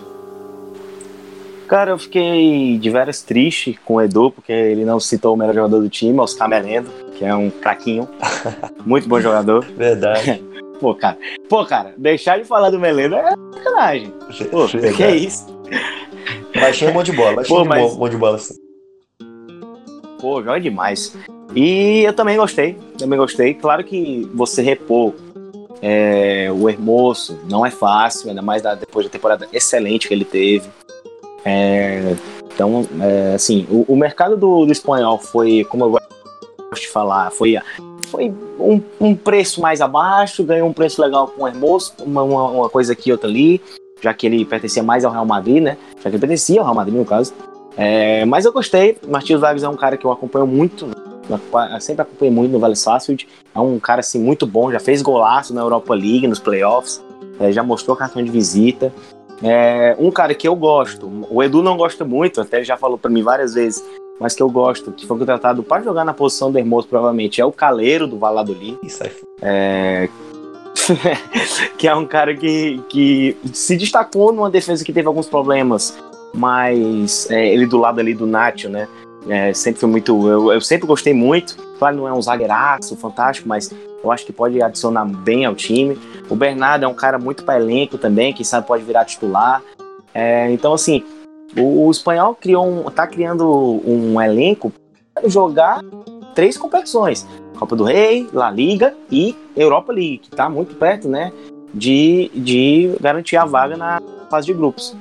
Cara, eu fiquei de veras triste com o Edu, porque ele não citou o melhor jogador do time, Oscar Melendo, que é um craquinho. Muito bom jogador. Verdade. Pô, cara. Pô, cara, deixar de falar do Melendo é sacanagem. Pô, Verdade. que é isso? Baixinho bom de bola, baixinho Pô, mas... bom de bola. Sim. Pô, joga demais. E eu também gostei, também gostei. Claro que você repor é, o Hermoso não é fácil, ainda mais depois da temporada excelente que ele teve. É, então, é, assim, o, o mercado do, do, espanhol foi, como eu gosto de falar, foi, foi um, um, preço mais abaixo, ganhou um preço legal com o Hermoso, uma, uma, coisa aqui, outra ali, já que ele pertencia mais ao Real Madrid, né? Já que ele pertencia ao Real Madrid, no caso. É, mas eu gostei, Martins Vargas é um cara que eu acompanho muito, eu sempre acompanhei muito no Vale Sarsfield, é um cara assim muito bom, já fez golaço na Europa League, nos playoffs, é, já mostrou cartão de visita, é, um cara que eu gosto, o Edu não gosta muito, até ele já falou para mim várias vezes, mas que eu gosto, que foi contratado para jogar na posição do Hermoso, provavelmente, é o Caleiro do Valladolid. Isso aí. É... que é um cara que, que se destacou numa defesa que teve alguns problemas, mas é, ele do lado ali do Nacho, né? É, sempre foi muito. Eu, eu, sempre gostei muito. Claro, não é um zagueiraço fantástico, mas eu acho que pode adicionar bem ao time. O Bernardo é um cara muito para elenco também, quem sabe pode virar titular. É, então, assim, o, o, espanhol criou um, tá criando um elenco para jogar três competições: Copa do Rei, La Liga e Europa League, que está muito perto, né, de, de garantir a vaga na fase de grupos.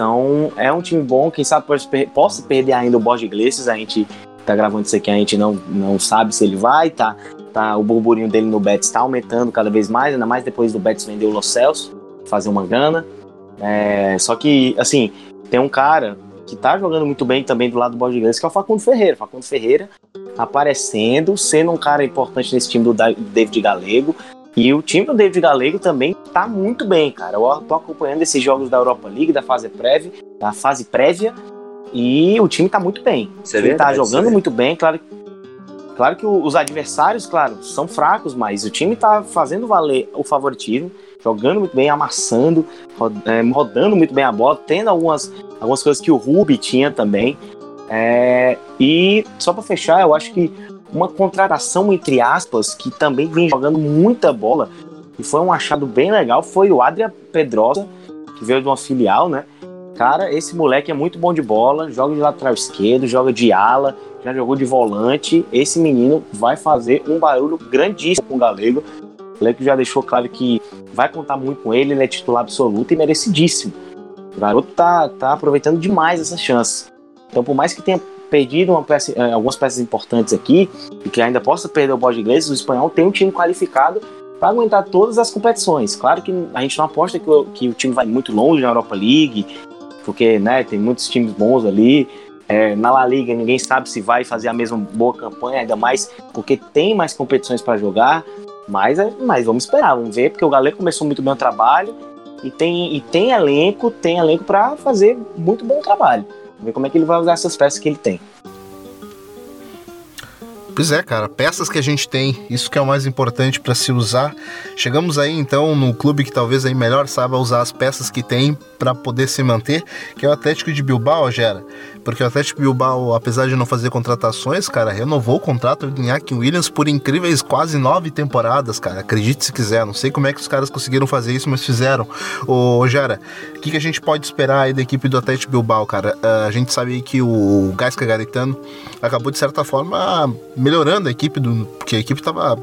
Então, é um time bom, quem sabe pode, possa perder ainda o Borja Iglesias, a gente tá gravando isso aqui, a gente não, não sabe se ele vai, tá, tá, o burburinho dele no Betis está aumentando cada vez mais, ainda mais depois do Betis vender o Los Celso, fazer uma grana. É, só que, assim, tem um cara que tá jogando muito bem também do lado do Borja Iglesias, que é o Facundo Ferreira. Facundo Ferreira aparecendo, sendo um cara importante nesse time do David Galego. E o time do David Galego também tá muito bem, cara. Eu tô acompanhando esses jogos da Europa League, da fase prévia, da fase prévia, e o time tá muito bem. Você ele tá jogando muito bem, claro Claro que os adversários, claro, são fracos, mas o time tá fazendo valer o favoritismo, jogando muito bem, amassando, é, rodando muito bem a bola, tendo algumas, algumas coisas que o Ruby tinha também. É, e só para fechar, eu acho que uma contratação, entre aspas, que também vem jogando muita bola, e foi um achado bem legal, foi o Adria Pedrosa, que veio de uma filial, né? Cara, esse moleque é muito bom de bola, joga de lateral esquerdo, joga de ala, já jogou de volante. Esse menino vai fazer um barulho grandíssimo com o Galego. O Galego já deixou claro que vai contar muito com ele, ele é titular absoluto e merecidíssimo. O garoto tá, tá aproveitando demais essa chance. Então, por mais que tenha perdido peça, eh, algumas peças importantes aqui, e que ainda possa perder o bode inglês, o espanhol tem um time qualificado para aguentar todas as competições. Claro que a gente não aposta que o, que o time vai muito longe na Europa League, porque né, tem muitos times bons ali. É, na La Liga ninguém sabe se vai fazer a mesma boa campanha, ainda mais porque tem mais competições para jogar. Mas, é, mas vamos esperar, vamos ver, porque o Galego começou muito bem o trabalho e tem, e tem elenco, tem elenco para fazer muito bom trabalho. Vamos ver como é que ele vai usar essas peças que ele tem. Pois é, cara, peças que a gente tem, isso que é o mais importante para se usar. Chegamos aí então no clube que talvez aí melhor saiba usar as peças que tem para poder se manter, que é o Atlético de Bilbao, Gera. Porque o Atlético Bilbao, apesar de não fazer contratações, cara, renovou o contrato do Iñaki Williams por incríveis quase nove temporadas, cara. Acredite se quiser. Não sei como é que os caras conseguiram fazer isso, mas fizeram. Ô, Gera, o que, que a gente pode esperar aí da equipe do Atlético Bilbao, cara? Uh, a gente sabe que o Gaisca Garitano acabou, de certa forma, melhorando a equipe, do, porque a equipe estava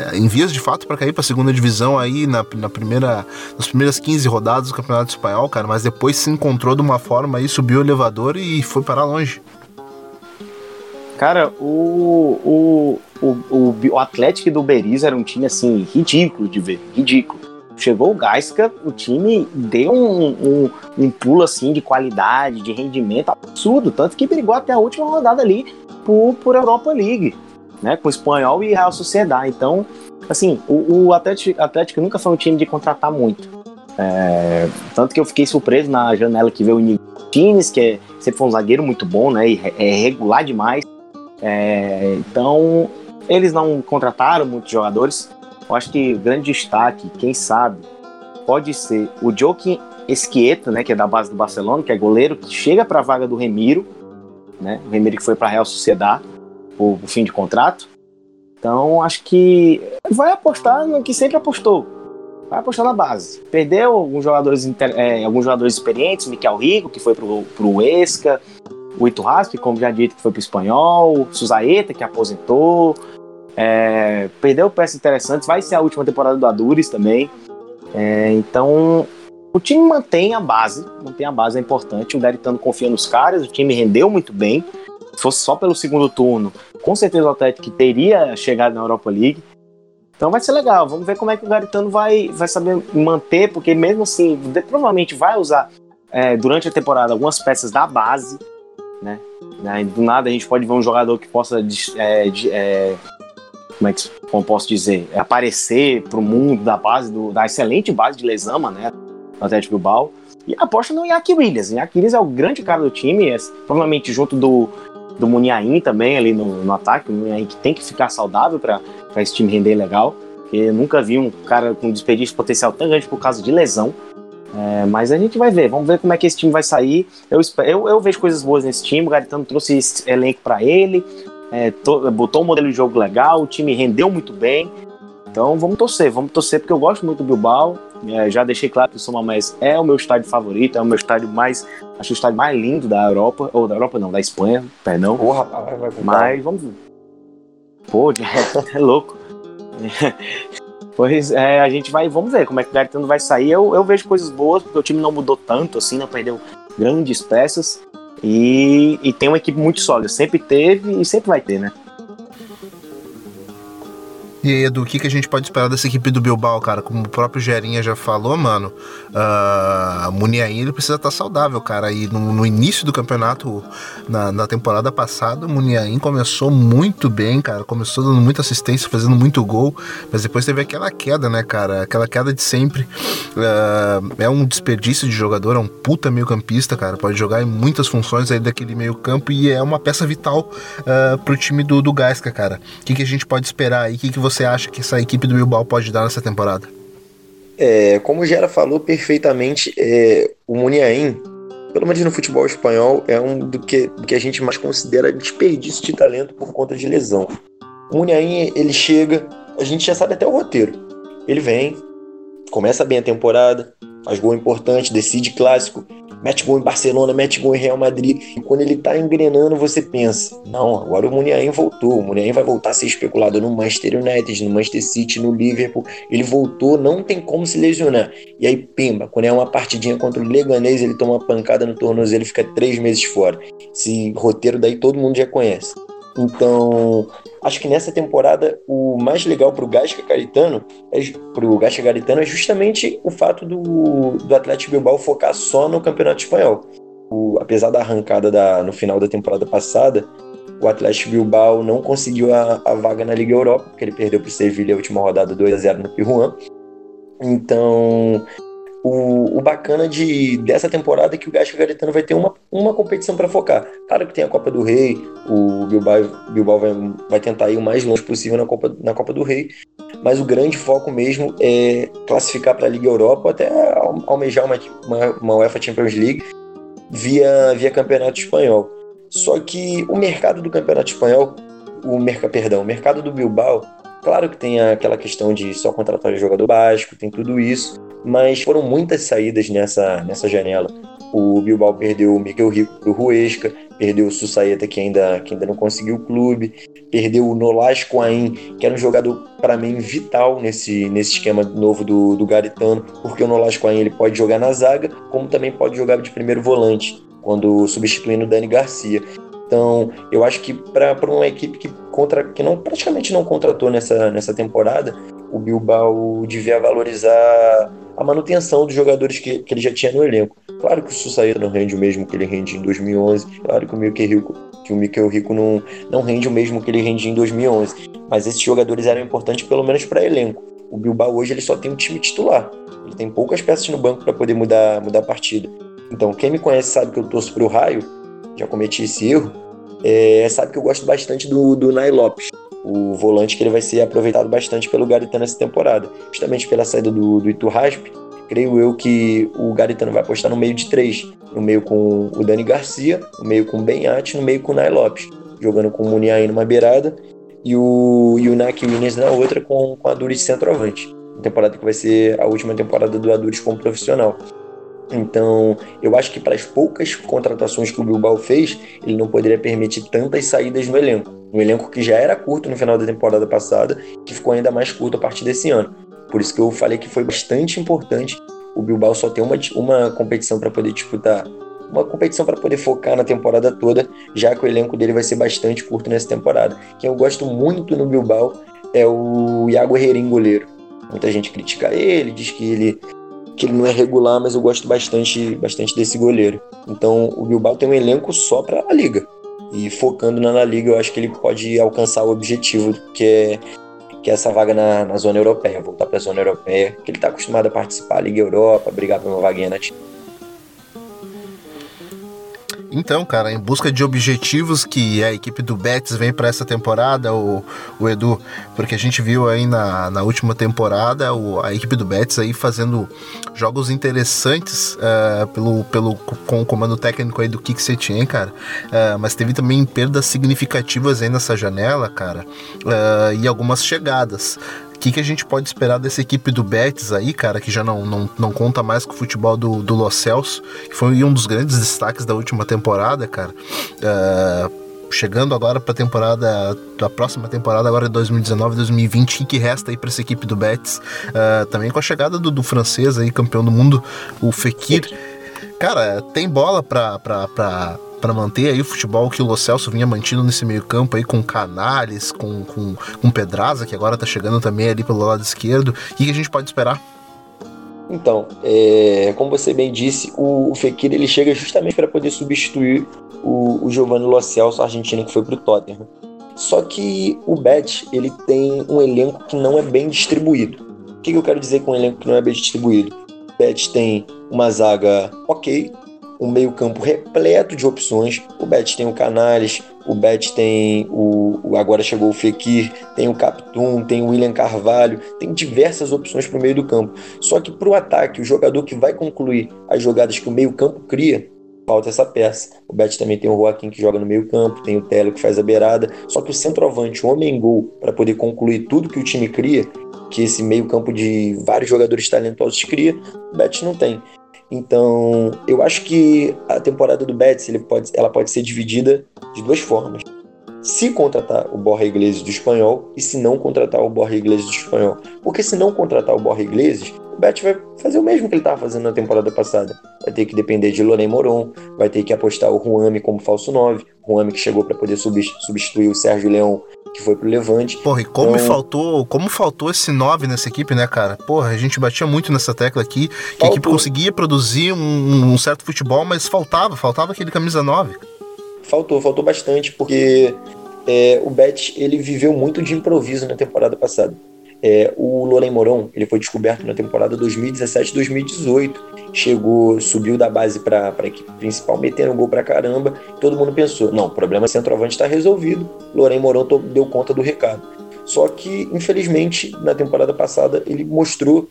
é, em vias de fato para cair para a segunda divisão aí na, na primeira nas primeiras 15 rodadas do Campeonato Espanhol, cara, mas depois se encontrou de uma forma aí, subiu o elevador e foi parar longe. Cara, o, o, o, o, Atlético do Beriz era um time assim ridículo de ver, ridículo. Chegou o Gaisca, o time deu um, um, um pulo assim de qualidade, de rendimento absurdo, tanto que brigou até a última rodada ali por, por Europa League né, com o Espanhol e Real Sociedade. Então, assim, o, o Atlético, Atlético, nunca foi um time de contratar muito. É, tanto que eu fiquei surpreso na janela que veio o Nightines, que é, sempre foi um zagueiro muito bom, né, e é regular demais. É, então, eles não contrataram muitos jogadores. Eu acho que o grande destaque, quem sabe, pode ser o Joaquim Esquieta, né, que é da base do Barcelona, que é goleiro, que chega para a vaga do Remiro, né, o Remiro que foi para a Real Sociedade o, o fim de contrato. Então acho que vai apostar no que sempre apostou. Vai apostar na base. Perdeu alguns jogadores, é, alguns jogadores experientes, Miquel Rico, que foi pro, pro Esca, o Ito Rasp, como já dito, que foi pro espanhol, Suzaeta, que aposentou. É, perdeu peças interessantes, vai ser a última temporada do Adures também. É, então, o time mantém a base, mantém a base, é importante. O Garitano confia nos caras, o time rendeu muito bem se fosse só pelo segundo turno, com certeza o Atlético teria chegado na Europa League. Então vai ser legal, vamos ver como é que o Garitano vai, vai saber manter, porque mesmo assim, provavelmente vai usar é, durante a temporada algumas peças da base, né? Do nada a gente pode ver um jogador que possa, é, é, como é que como posso dizer, aparecer para o mundo da base, do, da excelente base de Lesama, né? Do Atlético Bilbao. E aposta no Iñaki Williams. Iñaki Williams é o grande cara do time, é, provavelmente junto do do Muniain também ali no, no ataque, o Muniain que tem que ficar saudável para esse time render legal, porque nunca vi um cara com desperdício potencial tão grande por causa de lesão. É, mas a gente vai ver, vamos ver como é que esse time vai sair. Eu, eu, eu vejo coisas boas nesse time, o Garitano trouxe esse elenco para ele, é, to, botou um modelo de jogo legal, o time rendeu muito bem. Então vamos torcer, vamos torcer, porque eu gosto muito do Bilbao. É, já deixei claro que o São Mamés é o meu estádio favorito, é o meu estádio mais. Acho o estádio mais lindo da Europa, ou da Europa não, da Espanha, perdão. Porra, rapaz, vai Mas vamos ver. Pô, é, é louco. Pois é, a gente vai, vamos ver como é que o Garitano vai sair. Eu, eu vejo coisas boas, porque o time não mudou tanto assim, não perdeu grandes peças. E, e tem uma equipe muito sólida. Sempre teve e sempre vai ter, né? E aí, Edu, o que, que a gente pode esperar dessa equipe do Bilbao, cara? Como o próprio Gerinha já falou, mano, uh, Muniain ele precisa estar tá saudável, cara. E no, no início do campeonato, na, na, temporada passada, o Muniain começou muito bem, cara. Começou dando muita assistência, fazendo muito gol, mas depois teve aquela queda, né, cara? Aquela queda de sempre. Uh, é um desperdício de jogador, é um puta meio campista, cara. Pode jogar em muitas funções aí daquele meio campo e é uma peça vital uh, pro time do, do Gaisca, cara. O que, que a gente pode esperar aí? O que, que você você acha que essa equipe do Bilbao pode dar nessa temporada? É, como o Gera falou perfeitamente, é, o Muniain, pelo menos no futebol espanhol, é um do que, do que a gente mais considera desperdício de talento por conta de lesão. O Muniain, ele chega, a gente já sabe até o roteiro. ele vem, começa bem a temporada, faz gol importante, decide clássico, mete gol em Barcelona, mete gol em Real Madrid. E quando ele tá engrenando, você pensa: não, agora o Muniain voltou. O Muniain vai voltar a ser especulado no Manchester United, no Manchester City, no Liverpool. Ele voltou, não tem como se lesionar. E aí, pimba, quando é uma partidinha contra o Leganês, ele toma uma pancada no tornozelo e fica três meses fora. Esse roteiro daí todo mundo já conhece. Então, acho que nessa temporada o mais legal para o Gasca Garitano, é, pro Gasca Garitano é justamente o fato do, do Atlético Bilbao focar só no Campeonato Espanhol. O, apesar da arrancada da, no final da temporada passada, o Atlético Bilbao não conseguiu a, a vaga na Liga Europa, porque ele perdeu para o Sevilla a última rodada 2 a 0 no Pijuan. Então, o, o, bacana de, dessa temporada é que o Gasca Garitano vai ter uma, uma competição para focar. Claro que tem a Copa do Rei, o Bilbao, Bilbao vai, vai tentar ir o mais longe possível na Copa, na Copa do Rei, mas o grande foco mesmo é classificar para a Liga Europa até almejar uma, uma, uma UEFA Champions League via, via Campeonato Espanhol. Só que o mercado do Campeonato Espanhol, o mercado, perdão, o mercado do Bilbao Claro que tem aquela questão de só contratar jogador básico, tem tudo isso, mas foram muitas saídas nessa, nessa janela. O Bilbao perdeu o Miguel Rico para o Ruesca, perdeu o Sussaeta, que ainda, que ainda não conseguiu o clube, perdeu o Nolas Coain, que era um jogador, para mim, vital nesse, nesse esquema novo do, do Garitano, porque o Nolas Coain ele pode jogar na zaga, como também pode jogar de primeiro volante, quando substituindo o Dani Garcia. Então, eu acho que para uma equipe que, contra, que não, praticamente não contratou nessa, nessa temporada, o Bilbao devia valorizar a manutenção dos jogadores que, que ele já tinha no elenco. Claro que o Sussaeta não rende o mesmo que ele rende em 2011, claro que o Mikel Rico, que o Mikel Rico não, não rende o mesmo que ele rendia em 2011, mas esses jogadores eram importantes pelo menos para elenco. O Bilbao hoje ele só tem um time titular, ele tem poucas peças no banco para poder mudar, mudar a partida. Então, quem me conhece sabe que eu torço para o Raio, já cometi esse erro, é, sabe que eu gosto bastante do, do Nai Lopes, o volante que ele vai ser aproveitado bastante pelo Garitano essa temporada, justamente pela saída do, do Iturraspe. Creio eu que o Garitano vai apostar no meio de três, no meio com o Dani Garcia, no meio com o Benhati, no meio com o Nai Lopes, jogando com o Muniain numa beirada e o, e o Naki Williams na outra com, com a Duris centroavante. Temporada que vai ser a última temporada do Aduris como profissional. Então, eu acho que para as poucas contratações que o Bilbao fez, ele não poderia permitir tantas saídas no elenco. Um elenco que já era curto no final da temporada passada, que ficou ainda mais curto a partir desse ano. Por isso que eu falei que foi bastante importante o Bilbao só ter uma, uma competição para poder disputar, uma competição para poder focar na temporada toda, já que o elenco dele vai ser bastante curto nessa temporada. Quem eu gosto muito no Bilbao é o Iago Herrerin, goleiro. Muita gente critica ele, diz que ele que ele não é regular, mas eu gosto bastante, bastante desse goleiro. Então o Bilbao tem um elenco só para a liga. E focando na, na liga, eu acho que ele pode alcançar o objetivo que é que é essa vaga na, na zona europeia, voltar para a zona europeia, que ele está acostumado a participar, Liga Europa, brigar por uma vaguinha na Champions. Então, cara, em busca de objetivos que a equipe do Betis vem para essa temporada, o, o Edu, porque a gente viu aí na, na última temporada o, a equipe do Betis aí fazendo jogos interessantes uh, pelo, pelo, com o comando técnico aí do Kik Setien, cara, uh, mas teve também perdas significativas aí nessa janela, cara, uh, e algumas chegadas. O que, que a gente pode esperar dessa equipe do Betis aí, cara, que já não, não, não conta mais com o futebol do, do Los Celso, que foi um dos grandes destaques da última temporada, cara. Uh, chegando agora para a temporada, da próxima temporada, agora 2019, 2020, o que, que resta aí para essa equipe do Betis? Uh, também com a chegada do, do, francês aí, campeão do mundo, o Fekir. Cara, tem bola para para manter aí o futebol que o Lo Celso vinha mantendo nesse meio campo aí com Canales, com, com, com Pedraza, que agora tá chegando também ali pelo lado esquerdo. O que, a gente pode esperar? Então, é, como você bem disse, o, o Fekir ele chega justamente para poder substituir o, o Giovanni Lo Celso, argentino que foi para o Tottenham. Só que o Bet ele tem um elenco que não é bem distribuído. O que, que eu quero dizer com um elenco que não é bem distribuído? O Bet tem uma zaga ok, um meio-campo repleto de opções. O Bet tem o Canales, o Bet tem o. Agora chegou o Fekir, tem o Captum, tem o William Carvalho, tem diversas opções para o meio do campo. Só que para o ataque, o jogador que vai concluir as jogadas que o meio-campo cria, falta essa peça. O Bet também tem o Joaquim que joga no meio-campo, tem o Telo que faz a beirada. Só que o centroavante, o homem-gol, para poder concluir tudo que o time cria, que esse meio-campo de vários jogadores talentosos cria, o Betis não tem. Então, eu acho que a temporada do Betis ele pode, ela pode ser dividida de duas formas. Se contratar o Borja Iglesias do Espanhol e se não contratar o Borja Iglesias do Espanhol. Porque se não contratar o Borja Iglesias, o Betis vai fazer o mesmo que ele estava fazendo na temporada passada. Vai ter que depender de Lorém Moron, vai ter que apostar o Juami como falso 9, Juami que chegou para poder substituir o Sérgio Leão que foi pro Levante. Porra, e como então, faltou, como faltou esse 9 nessa equipe, né, cara? Porra, a gente batia muito nessa tecla aqui, que faltou. a equipe conseguia produzir um, um, certo futebol, mas faltava, faltava aquele camisa 9. Faltou, faltou bastante, porque é, o Bet ele viveu muito de improviso na temporada passada. É, o Loren Moron ele foi descoberto na temporada 2017-2018. Chegou, subiu da base para a equipe principal, metendo um gol para caramba. Todo mundo pensou: não, o problema centroavante está resolvido. Loren Moron deu conta do recado. Só que, infelizmente, na temporada passada, ele mostrou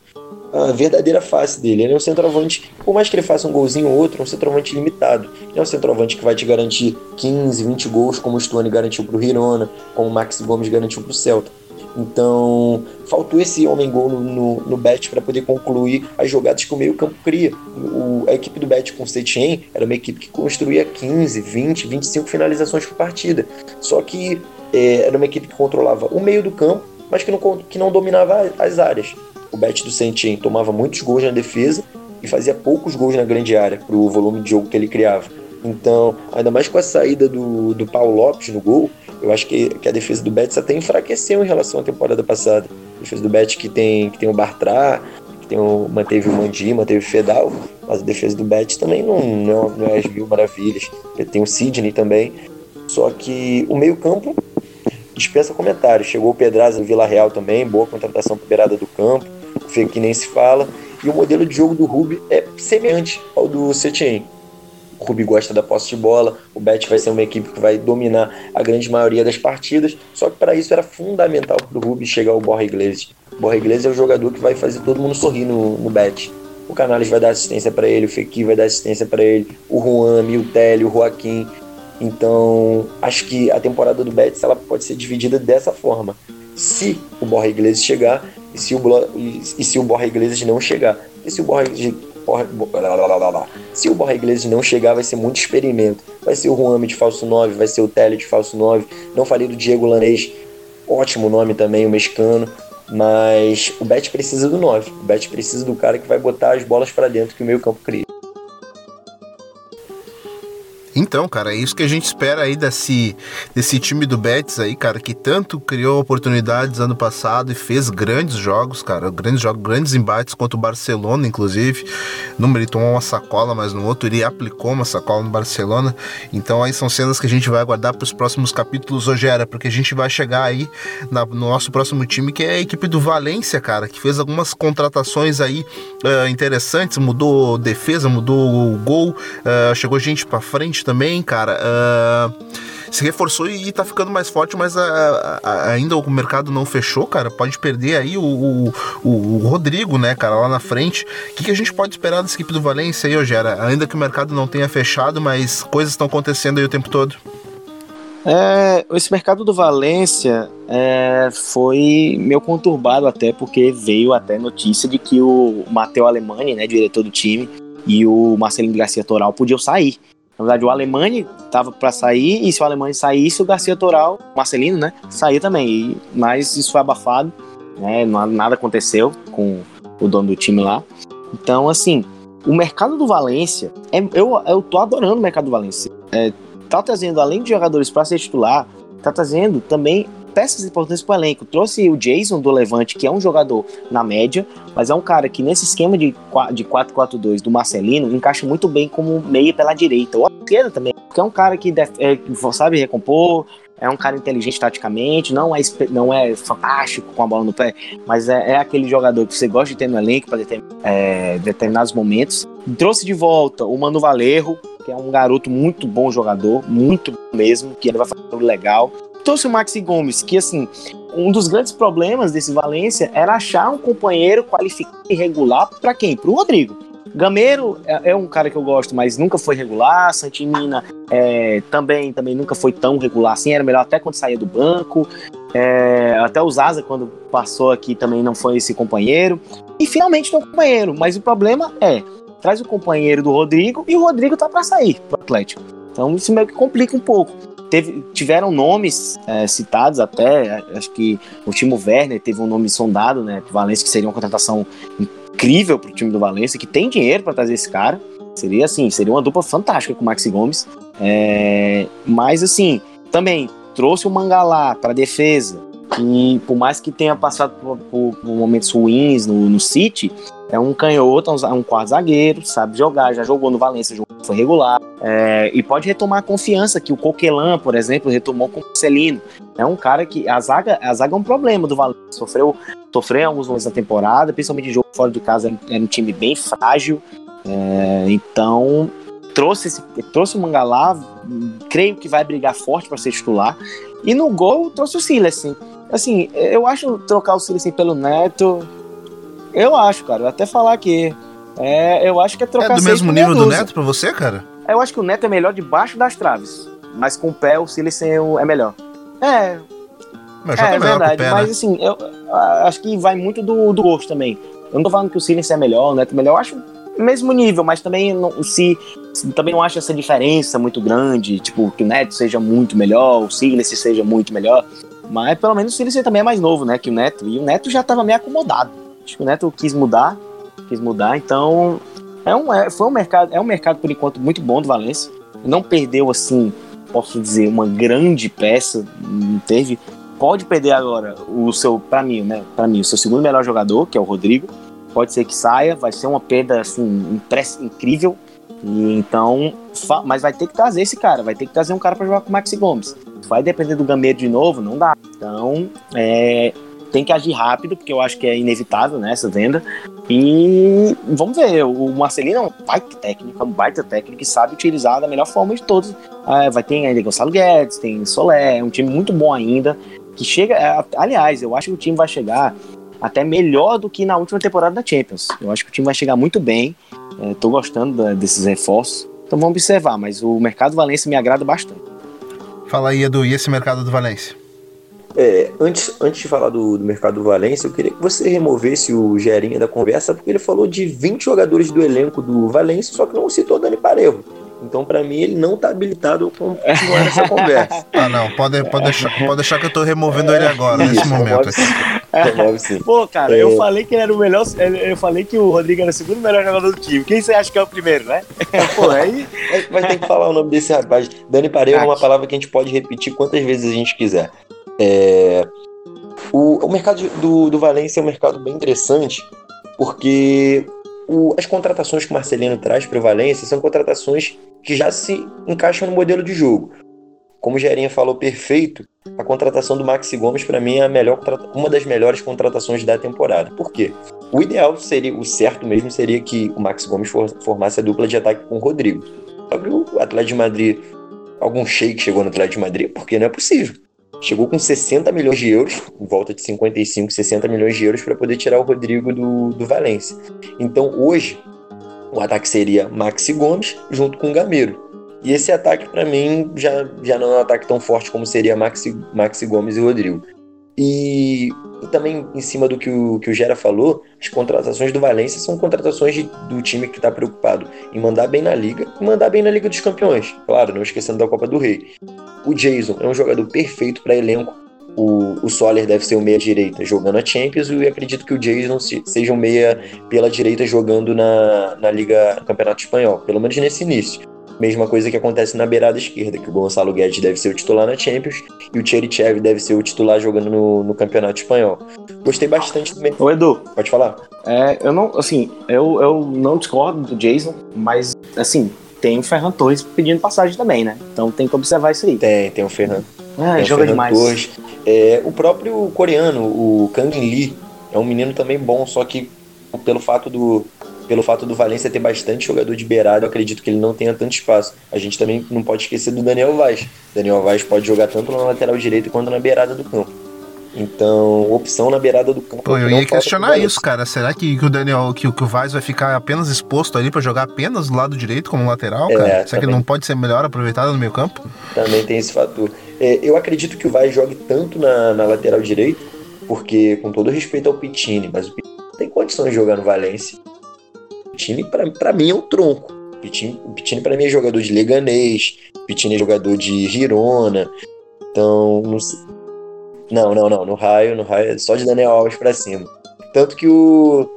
a verdadeira face dele. Ele é um centroavante, por mais que ele faça um golzinho ou outro, é um centroavante limitado. Ele é um centroavante que vai te garantir 15, 20 gols, como o Stone garantiu para o Hirona, como o Max Gomes garantiu para o Celta. Então, faltou esse homem-gol no, no, no Bet para poder concluir as jogadas que o meio-campo cria. O, a equipe do Bet com o Setien era uma equipe que construía 15, 20, 25 finalizações por partida. Só que é, era uma equipe que controlava o meio do campo, mas que não, que não dominava as áreas. O Bet do Setien tomava muitos gols na defesa e fazia poucos gols na grande área para o volume de jogo que ele criava. Então, ainda mais com a saída do, do Paulo Lopes no gol, eu acho que, que a defesa do Betis até enfraqueceu em relação à temporada passada. A defesa do Betis que tem, que tem o Bartra, que tem o, manteve o Mandi, manteve o Fedal, mas a defesa do Betis também não, não, não é as mil maravilhas. Tem o Sidney também. Só que o meio-campo dispensa comentários. Chegou o Pedraza do Vila Real também, boa contratação para beirada do campo. O que nem se fala. E o modelo de jogo do Rubi é semelhante ao do Setien. O Rubi gosta da posse de bola, o Bet vai ser uma equipe que vai dominar a grande maioria das partidas, só que para isso era fundamental para o Rubi chegar ao Borja Iglesias. O Borja Iglesias é o jogador que vai fazer todo mundo sorrir no, no Bet. O Canales vai dar assistência para ele, o Fekir vai dar assistência para ele, o Juan, o Télio, o Joaquim. Então, acho que a temporada do Betis ela pode ser dividida dessa forma. Se o Borja Iglesias chegar e se o, e, se o Borja Iglesias não chegar. E se o Borja se o Borja Iglesias não chegar, vai ser muito experimento. Vai ser o Juan de falso 9, vai ser o Tele de falso 9. Não falei do Diego Lanês, ótimo nome também, o mexicano. Mas o Bet precisa do 9. O Bet precisa do cara que vai botar as bolas para dentro que o meio campo cria. Então, cara, é isso que a gente espera aí desse, desse time do Betis aí, cara, que tanto criou oportunidades ano passado e fez grandes jogos, cara, grandes jogos, grandes embates contra o Barcelona, inclusive. Numa ele tomou uma sacola, mas no outro ele aplicou uma sacola no Barcelona. Então aí são cenas que a gente vai aguardar para os próximos capítulos, Rogério, porque a gente vai chegar aí na, no nosso próximo time, que é a equipe do Valência, cara, que fez algumas contratações aí uh, interessantes, mudou defesa, mudou o gol, uh, chegou gente para frente também, cara. Uh, se reforçou e tá ficando mais forte, mas a, a, ainda o mercado não fechou, cara. Pode perder aí o, o, o, Rodrigo, né, cara, lá na frente. O que, que, a gente pode esperar dessa equipe do Valência aí, Ogera? Ainda que o mercado não tenha fechado, mas coisas estão acontecendo aí o tempo todo. É, esse mercado do Valência é, foi meio conturbado até porque veio até notícia de que o Matheus Alemani, né, diretor do time, e o Marcelino Garcia Toral podiam sair. Na verdade, o Alemães estava para sair, e se o Alemães saísse, o Garcia Toral, Marcelino, né, saía também. E, mas isso foi abafado, né, nada aconteceu com o dono do time lá. Então, assim, o mercado do Valência, é, eu, eu tô adorando o mercado do Valência. É, tá trazendo, além de jogadores para ser titular, tá trazendo também peças importantes para o elenco. Trouxe o Jason do Levante, que é um jogador na média, mas é um cara que nesse esquema de 4-4-2 do Marcelino encaixa muito bem como meia pela direita, ou a esquerda também, porque é um cara que é, sabe recompor, é um cara inteligente taticamente, não é, não é fantástico com a bola no pé, mas é, é aquele jogador que você gosta de ter no elenco para é, determinados momentos. Trouxe de volta o Mano Valerro, que é um garoto muito bom jogador, muito mesmo, que ele vai fazer um legal trouxe o Maxi Gomes, que assim, um dos grandes problemas desse Valência era achar um companheiro qualificado e regular para quem? Para o Rodrigo. Gameiro é, é, um cara que eu gosto, mas nunca foi regular. Santimina é, também, também nunca foi tão regular assim. Era melhor até quando saía do banco. É, até o Zaza, quando passou aqui, também não foi esse companheiro. E finalmente tem um companheiro. Mas o problema é, traz o companheiro do Rodrigo e o Rodrigo tá para sair pro Atlético. Então isso meio que complica um pouco. Teve, tiveram nomes é, citados até, acho que o Timo Werner teve um nome sondado, né, pro Valência, que seria uma contratação incrível pro time do Valência, que tem dinheiro para trazer esse cara. Seria assim, seria uma dupla fantástica com o Maxi Gomes. É, mas assim, também trouxe o Mangalá para defesa. E por mais que tenha passado por, por, por momentos ruins no, no, City, é um canhoto, é um quarto zagueiro, sabe jogar, já jogou no Valência, foi regular. É, e pode retomar a confiança que o Coquelan, por exemplo, retomou com o Marcelino. É um cara que. A zaga, a zaga é um problema do Valência. Sofreu, sofreu alguns momentos da temporada, principalmente jogo fora de casa, era um time bem frágil. É, então, trouxe, esse, trouxe o Mangalá, creio que vai brigar forte para ser titular. E no gol, trouxe o Silas, assim. Assim, eu acho trocar o Silas pelo Neto. Eu acho, cara. Eu até falar aqui. É, eu acho que é trocar É do mesmo nível do Neto pra você, cara? Eu acho que o Neto é melhor debaixo das traves. Mas com o pé, o Silas é melhor. É. Mas é, é verdade. Pé, mas né? assim, eu acho que vai muito do, do gosto também. Eu não tô falando que o Silas é melhor, o Neto é melhor. Eu acho mesmo nível, mas também não, se, também não acho essa diferença muito grande, tipo, que o Neto seja muito melhor, o Silas seja muito melhor. Mas pelo menos o Silas também é mais novo, né, que o Neto. E o Neto já tava meio acomodado. Acho que o Neto quis mudar, quis mudar, então é um, é, foi um mercado, é um mercado por enquanto muito bom do Valência. Não perdeu assim, posso dizer, uma grande peça, não teve. Pode perder agora o seu, para mim, né, para mim, o seu segundo melhor jogador, que é o Rodrigo pode ser que saia, vai ser uma perda assim incrível. E então, mas vai ter que trazer esse cara, vai ter que trazer um cara para jogar com o Maxi Gomes. Vai depender do Gameiro de novo, não dá. Então, é, tem que agir rápido, porque eu acho que é inevitável né, essa venda. E vamos ver, o Marcelino é um baita técnico, é um baita técnico que sabe utilizar da melhor forma de todos. É, vai ter ainda Gonçalo Guedes, tem Solé, é um time muito bom ainda. Que chega, é, aliás, eu acho que o time vai chegar até melhor do que na última temporada da Champions. Eu acho que o time vai chegar muito bem. Estou é, gostando da, desses reforços. Então vamos observar, mas o mercado Valência me agrada bastante. Fala aí, Edu, e esse mercado do Valência? É, antes, antes de falar do, do mercado do Valência, eu queria que você removesse o Gerinha da conversa, porque ele falou de 20 jogadores do elenco do Valência, só que não citou Dani Parejo. Então, para mim, ele não tá habilitado a continuar essa conversa. Ah, não. Pode, pode, deixar, pode deixar que eu tô removendo ele agora, nesse Isso, momento. Remove sim. Pô, cara, é. eu falei que ele era o melhor. Eu falei que o Rodrigo era o segundo melhor jogador do time. Quem você acha que é o primeiro, né? Pô, aí. Vai ter que falar o nome desse rapaz. Dani Pareira é uma palavra que a gente pode repetir quantas vezes a gente quiser. É... O, o mercado do, do Valência é um mercado bem interessante, porque o, as contratações que o Marcelino traz para o Valência são contratações que já se encaixam no modelo de jogo. Como o Gerinha falou perfeito, a contratação do Maxi Gomes para mim é a melhor, uma das melhores contratações da temporada. Por quê? O ideal seria, o certo mesmo seria que o Maxi Gomes formasse a dupla de ataque com o Rodrigo. Só que o Atlético de Madrid, algum shake chegou no Atlético de Madrid, porque não é possível. Chegou com 60 milhões de euros, em volta de 55, 60 milhões de euros para poder tirar o Rodrigo do, do Valência. Então hoje, o ataque seria Maxi Gomes junto com o Gameiro. E esse ataque, para mim, já, já não é um ataque tão forte como seria Maxi, Maxi Gomes e Rodrigo. E, e, também, em cima do que o, que o Gera falou, as contratações do Valência são contratações de, do time que está preocupado em mandar bem na Liga e mandar bem na Liga dos Campeões. Claro, não esquecendo da Copa do Rei. O Jason é um jogador perfeito para elenco. O, o Soler deve ser o meia-direita jogando a Champions e acredito que o Jason seja um meia pela direita jogando na, na Liga Campeonato Espanhol, pelo menos nesse início. Mesma coisa que acontece na beirada esquerda, que o Gonçalo Guedes deve ser o titular na Champions e o Cherichev deve ser o titular jogando no, no Campeonato Espanhol. Gostei bastante também. Ô Edu. Pode falar. É, eu não, assim, eu, eu não discordo do Jason, mas, assim, tem o Ferran Torres pedindo passagem também, né? Então tem que observar isso aí. Tem, tem o Ferran. Ah, tem joga Ferran demais. Torres. É, o próprio coreano, o Kang Lee, é um menino também bom, só que pelo fato do, pelo fato do Valência ter bastante jogador de beirada, eu acredito que ele não tenha tanto espaço. A gente também não pode esquecer do Daniel Vaz. Daniel Vaz pode jogar tanto na lateral direita quanto na beirada do campo. Então, opção na beirada do campo. Pô, eu ia questionar isso, cara. Será que, que o Daniel, que, que o Vaz vai ficar apenas exposto ali para jogar apenas do lado direito como lateral, é, cara? Será também. que ele não pode ser melhor aproveitado no meio campo? Também tem esse fator. É, eu acredito que o Vaz jogue tanto na, na lateral direita, porque, com todo respeito ao Pitini, mas o Pitini tem condições de jogar no Valência. O Pitini, para mim, é um tronco. O Pitini, o Pitini para mim, é jogador de Leganês, o Pitini é jogador de Girona. Então, não sei. Não, não, não. No raio, no raio só de Daniel Alves para cima. Tanto que o.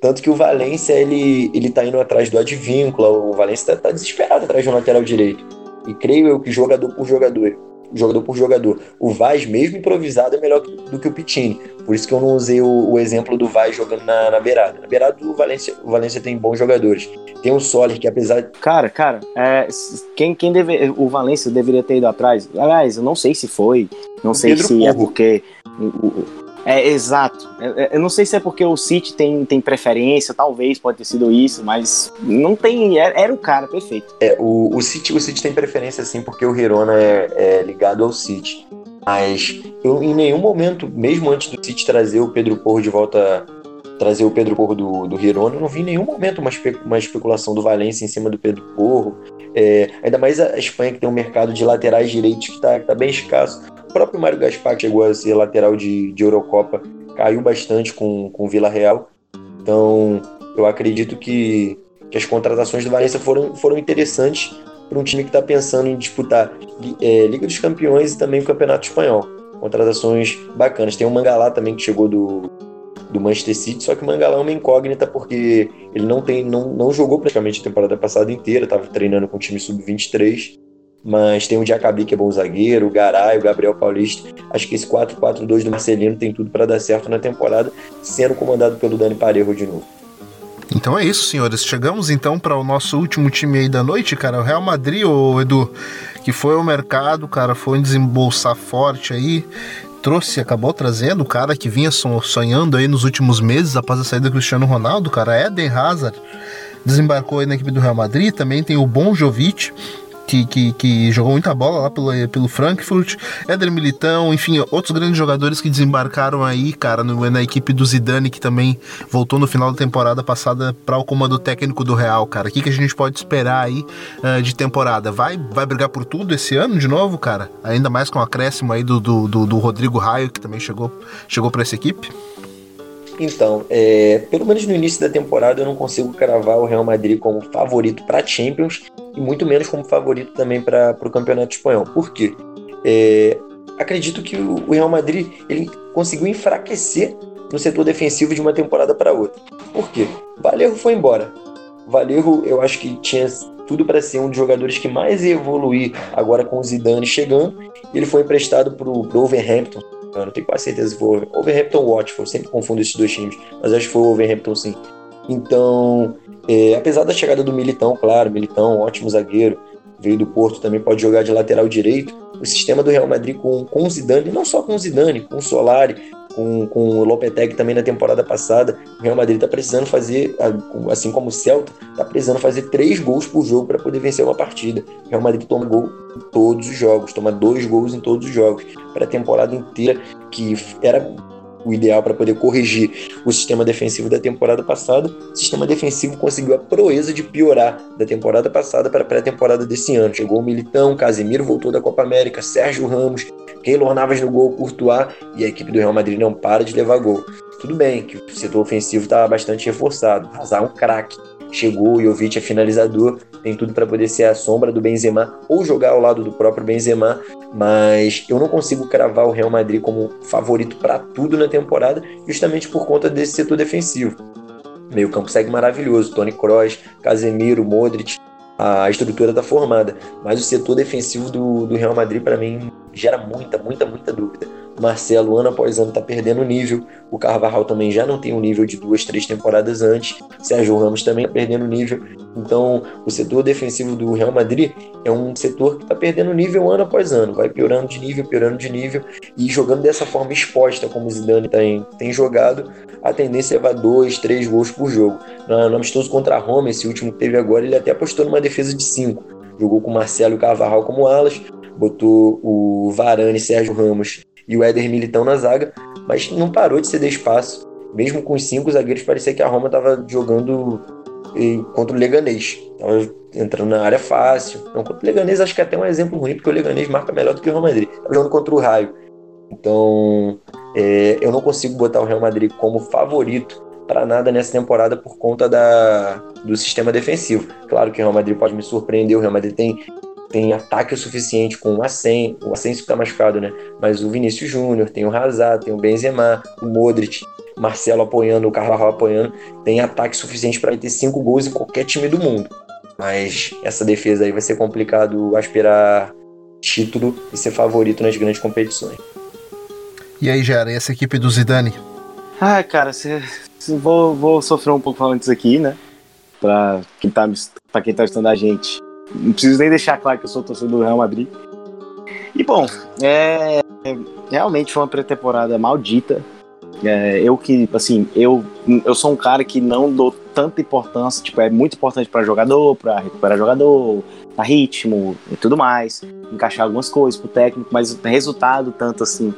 Tanto que o Valência, ele, ele tá indo atrás do Advíncula. O Valência tá, tá desesperado atrás de um lateral direito. E creio eu que jogador por jogador, jogador por jogador. O Vaz, mesmo improvisado, é melhor do que o Pitini. Por isso que eu não usei o, o exemplo do Vaz jogando na, na, beirada. Na beirada do Valência, o Valência tem bons jogadores. Tem o Soler, que apesar. Cara, cara, é, quem, quem deve, o Valência deveria ter ido atrás. Aliás, eu não sei se foi. Não sei Pedro se é Porro. é porque. O, é, exato. É, é, eu não sei se é porque o City tem, tem preferência, talvez pode ter sido isso, mas não tem. Era, era o cara perfeito. É, o, o, City, o City tem preferência sim, porque o Hirona é, é ligado ao City. Mas eu, em nenhum momento, mesmo antes do City trazer o Pedro Porro de volta, trazer o Pedro Porro do, do Hirona, eu não vi em nenhum momento uma, espe, uma especulação do Valência em cima do Pedro Porro. É, ainda mais a Espanha que tem um mercado de laterais direitos que está tá bem escasso. O próprio Mário Gaspar, chegou a ser lateral de, de Eurocopa, caiu bastante com, com o Vila Real. Então, eu acredito que, que as contratações do Valência foram, foram interessantes para um time que está pensando em disputar é, Liga dos Campeões e também o Campeonato Espanhol. Contratações bacanas. Tem o Mangalá também que chegou do, do Manchester City, só que o Mangalá é uma incógnita porque ele não tem não, não jogou praticamente a temporada passada inteira, estava treinando com o time sub-23 mas tem o Diacabi, que é bom zagueiro, o Garay, o Gabriel Paulista. Acho que esse 4-4-2 do Marcelino tem tudo para dar certo na temporada, sendo comandado pelo Dani Parejo de novo. Então é isso, senhores. Chegamos então para o nosso último time aí da noite, cara. O Real Madrid, o Edu, que foi ao mercado, cara, foi desembolsar forte aí. Trouxe, acabou trazendo o cara que vinha sonhando aí nos últimos meses após a saída do Cristiano Ronaldo, cara, Eden Hazard. Desembarcou aí na equipe do Real Madrid. Também tem o Bon Jovic, que, que, que, jogou muita bola lá pelo, pelo Frankfurt, Éder Militão, enfim, outros grandes jogadores que desembarcaram aí, cara, no, na equipe do Zidane, que também voltou no final da temporada passada para o comando técnico do Real, cara. O que, que a gente pode esperar aí uh, de temporada? Vai, vai brigar por tudo esse ano de novo, cara? Ainda mais com o acréscimo aí do, do, do, do Rodrigo Raio, que também chegou, chegou para essa equipe? Então, é, pelo menos no início da temporada eu não consigo cravar o Real Madrid como favorito para Champions e muito menos como favorito também para o Campeonato Espanhol. Por quê? É, acredito que o Real Madrid ele conseguiu enfraquecer no setor defensivo de uma temporada para outra. Por quê? Valerro foi embora. Valerro, eu acho que tinha tudo para ser um dos jogadores que mais ia evoluir agora com o Zidane chegando. Ele foi emprestado para o Wolverhampton, não tenho quase certeza se foi Overhampton ou Watford, sempre confundo esses dois times, mas acho que foi o Overhampton sim. Então, é, apesar da chegada do Militão, claro, Militão, ótimo zagueiro, veio do Porto, também pode jogar de lateral direito. O sistema do Real Madrid com, com Zidane, não só com Zidane, com o Solari, com, com o Lopetegui também na temporada passada, o Real Madrid está precisando fazer, assim como o Celta, está precisando fazer três gols por jogo para poder vencer uma partida. O Real Madrid toma gol em todos os jogos, toma dois gols em todos os jogos. Para a temporada inteira, que era o ideal para poder corrigir o sistema defensivo da temporada passada. O sistema defensivo conseguiu a proeza de piorar da temporada passada para a pré-temporada desse ano. Chegou o Militão, Casemiro voltou da Copa América, Sérgio Ramos, Keylor Navas no gol, Courtois e a equipe do Real Madrid não para de levar gol. Tudo bem que o setor ofensivo está bastante reforçado. Hazard é um craque. Chegou, Jovic é finalizador, tem tudo para poder ser a sombra do Benzema ou jogar ao lado do próprio Benzema, mas eu não consigo cravar o Real Madrid como favorito para tudo na temporada, justamente por conta desse setor defensivo. Meio campo segue maravilhoso, Tony Kroos, Casemiro, Modric, a estrutura está formada, mas o setor defensivo do, do Real Madrid para mim gera muita, muita, muita dúvida. Marcelo, ano após ano, está perdendo nível. O Carvajal também já não tem um nível de duas, três temporadas antes. Sérgio Ramos também está perdendo nível. Então, o setor defensivo do Real Madrid é um setor que está perdendo nível ano após ano. Vai piorando de nível, piorando de nível. E jogando dessa forma exposta, como o Zidane tem, tem jogado, a tendência é levar dois, três gols por jogo. No amistoso contra a Roma, esse último que teve agora, ele até apostou numa defesa de cinco. Jogou com Marcelo e Carvajal como alas, botou o Varane, Sérgio Ramos e o Éder Militão na zaga, mas não parou de ceder espaço. Mesmo com os cinco zagueiros, parecia que a Roma estava jogando contra o Leganês. Tava entrando na área fácil. Então, contra o Leganês, acho que é até um exemplo ruim, porque o Leganês marca melhor do que o Real Madrid. Tava jogando contra o Raio. Então, é, eu não consigo botar o Real Madrid como favorito para nada nessa temporada por conta da, do sistema defensivo. Claro que o Real Madrid pode me surpreender, o Real Madrid tem, tem ataque o suficiente com o Asen, o Asensio está machucado, né? Mas o Vinícius Júnior, tem o Hazard, tem o Benzema, o Modric, Marcelo apoiando, o Carvajal apoiando, tem ataque suficiente para ter cinco gols em qualquer time do mundo. Mas essa defesa aí vai ser complicado aspirar título e ser favorito nas grandes competições. E aí, Gera, e essa equipe do Zidane? Ah, cara, cê, cê, vou, vou sofrer um pouco falando isso aqui, né? Pra quem tá, pra quem tá estudando a gente. Não preciso nem deixar claro que eu sou torcedor do Real Madrid. E bom, é, realmente foi uma pré-temporada maldita. É, eu que, assim, eu, eu sou um cara que não dou tanta importância, tipo, é muito importante para jogador, para recuperar jogador, para ritmo e tudo mais, encaixar algumas coisas pro técnico, mas resultado, tanto assim,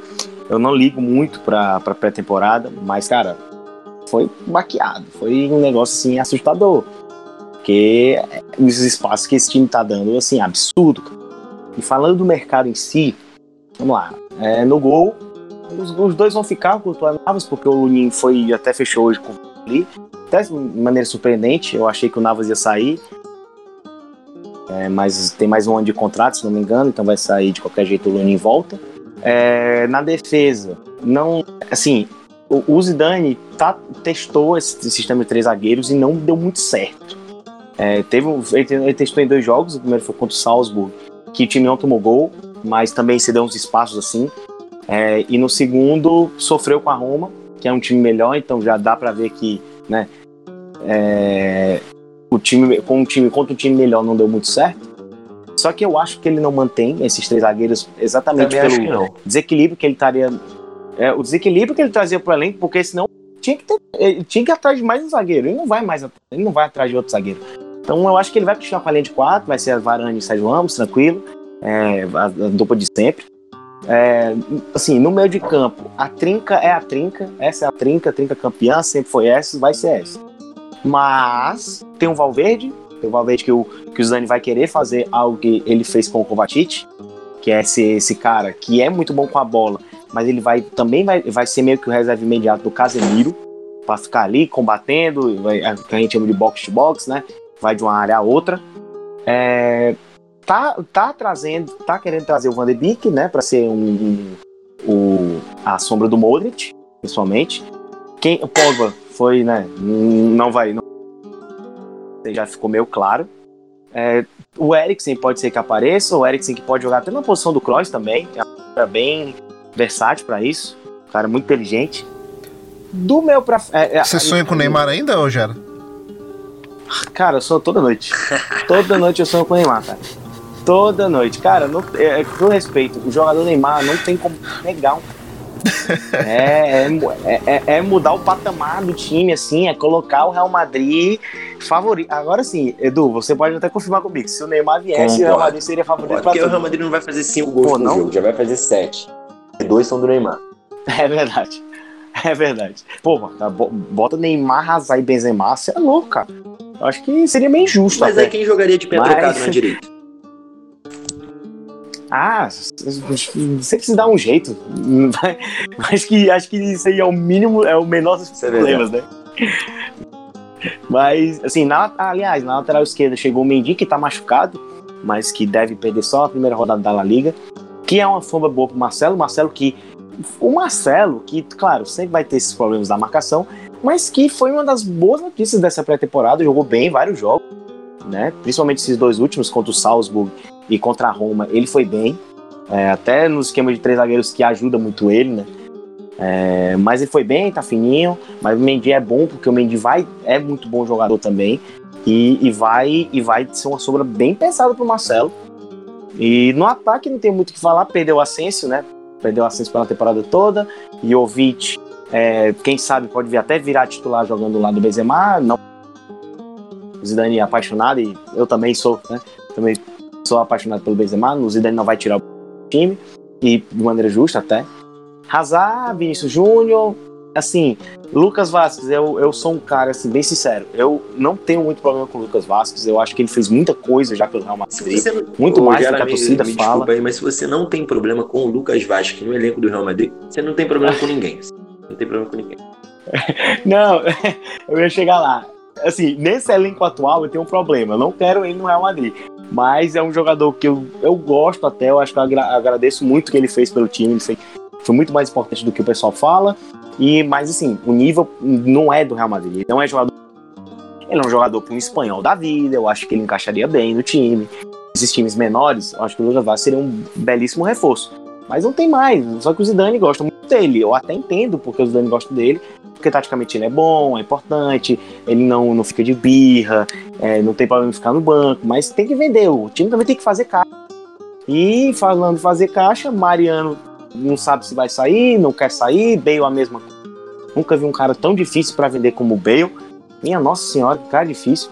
eu não ligo muito pra, pra pré-temporada, mas, cara, foi baqueado, foi um negócio, assim, assustador, porque os espaços que esse time tá dando, assim, absurdo. E falando do mercado em si, vamos lá, é, no gol, os, os, dois vão ficar com o Navas, porque o Lunin foi até fechou hoje com ali. Até de maneira surpreendente, eu achei que o Navas ia sair. É, mas tem mais um ano de contrato, se não me engano, então vai sair de qualquer jeito o Lunin volta. É, na defesa, não. Assim, o, o Zidane tá, testou esse sistema de três zagueiros e não deu muito certo. É, teve, ele, ele testou em dois jogos, o primeiro foi contra o Salzburg, que o time não tomou gol, mas também se deu uns espaços assim. É, e no segundo, sofreu com a Roma, que é um time melhor, então já dá para ver que, né, é, o time com um time contra um time melhor não deu muito certo. Só que eu acho que ele não mantém esses três zagueiros exatamente Também pelo que desequilíbrio que ele estaria, é, o desequilíbrio que ele trazia para o elenco, porque senão tinha que ter, tinha que ir atrás de mais um zagueiro. Ele não vai mais, ele não vai atrás de outro zagueiro. Então eu acho que ele vai continuar com a linha de quatro, vai ser a Varane e Sérgio Ramos, tranquilo, é, a, a dupla de sempre. É, assim, no meio de campo, a trinca é a trinca, essa é a trinca, a trinca campeã, sempre foi essa, vai ser essa. Mas tem o Valverde, tem o Valverde que o, que o Zani vai querer fazer algo que ele fez com o Kovacic, que é esse, esse cara que é muito bom com a bola, mas ele vai também vai, vai ser meio que o reserva imediato do Casemiro, para ficar ali combatendo, vai, que a gente chama de box to box, né? Vai de uma área a outra. É, tá, tá trazendo, tá querendo trazer o Van de Beek, né, para ser um, um, um, a sombra do Modric, principalmente. Quem, o Pogba foi, né, não vai, não, já ficou meio claro. É, o Eriksen pode ser que apareça, o Eriksen que pode jogar até na posição do Kroos também, é um cara bem versátil para isso, um cara muito inteligente. Do meu pra. É, é Você sonha com o Neymar ainda, ou Gera? Cara, eu sonho toda noite. toda noite eu sonho com o Neymar, cara. Toda noite. Cara, não, é, é, com respeito, o jogador Neymar não tem como negar um. É, é, é, é, mudar o patamar do time, assim, é colocar o Real Madrid favorito. Agora sim, Edu, você pode até confirmar comigo. Se o Neymar viesse, o Real Madrid seria favorito. Porque o Real Madrid não vai fazer cinco gols Pô, no jogo, já vai fazer sete. E dois são do Neymar. É verdade. É verdade. Pô, bota Neymar, Hazard e Benzema, você é louco, cara. Eu acho que seria meio injusto. Mas até. aí quem jogaria de pé Mas... trocado na direita? Ah, você precisa dar um jeito. Acho que, acho que isso aí é o mínimo, é o menor dos é problemas, né? Mas, assim, na, aliás, na lateral esquerda chegou o Mendy, que tá machucado, mas que deve perder só a primeira rodada da La Liga, que é uma sombra boa pro Marcelo. Marcelo que. O Marcelo, que, claro, sempre vai ter esses problemas da marcação, mas que foi uma das boas notícias dessa pré-temporada, jogou bem vários jogos, né? Principalmente esses dois últimos contra o Salzburg e contra a Roma, ele foi bem. É, até no esquema de três zagueiros que ajuda muito ele, né? É, mas ele foi bem, tá fininho. Mas o Mendy é bom porque o Mendy vai, é muito bom jogador também. E, e, vai, e vai ser uma sombra bem pesada pro Marcelo. E no ataque não tem muito o que falar, perdeu o Asensio, né? Perdeu o Asensio pela temporada toda. Jovic, é, quem sabe, pode vir até virar titular jogando lá do Benzema. Não. O Zidane é apaixonado e eu também sou, né? Também sou apaixonado pelo Benzema, o Zidane não vai tirar o time, e de maneira justa até. Hazard, Vinícius Júnior, assim, Lucas Vasquez, eu, eu sou um cara, assim, bem sincero. Eu não tenho muito problema com o Lucas Vasquez. Eu acho que ele fez muita coisa já pelo Real Madrid. Você, muito mais do que a torcida me, fala. Aí, mas se você não tem problema com o Lucas Vasquez no elenco do Real Madrid, você não tem problema com ninguém. Não tem problema com ninguém. não, eu ia chegar lá. Assim, nesse elenco atual eu tenho um problema. Eu não quero ele no Real Madrid. Mas é um jogador que eu, eu gosto até. Eu acho que eu agradeço muito o que ele fez pelo time. Ele foi, foi muito mais importante do que o pessoal fala. E, mas assim, o nível não é do Real Madrid. Ele não é jogador. Ele é um jogador para um espanhol da vida. Eu acho que ele encaixaria bem no time. Esses times menores, eu acho que o Lucas Vaz seria um belíssimo reforço. Mas não tem mais. Só que o Zidane gosta muito dele. Eu até entendo porque o Zidane gosta dele. Porque taticamente ele é bom, é importante. Ele não, não fica de birra. É, não tem problema em ficar no banco. Mas tem que vender. O time também tem que fazer caixa. E falando fazer caixa, Mariano não sabe se vai sair, não quer sair, Bale a mesma coisa. Nunca vi um cara tão difícil para vender como o Bale. Minha nossa senhora, que cara difícil.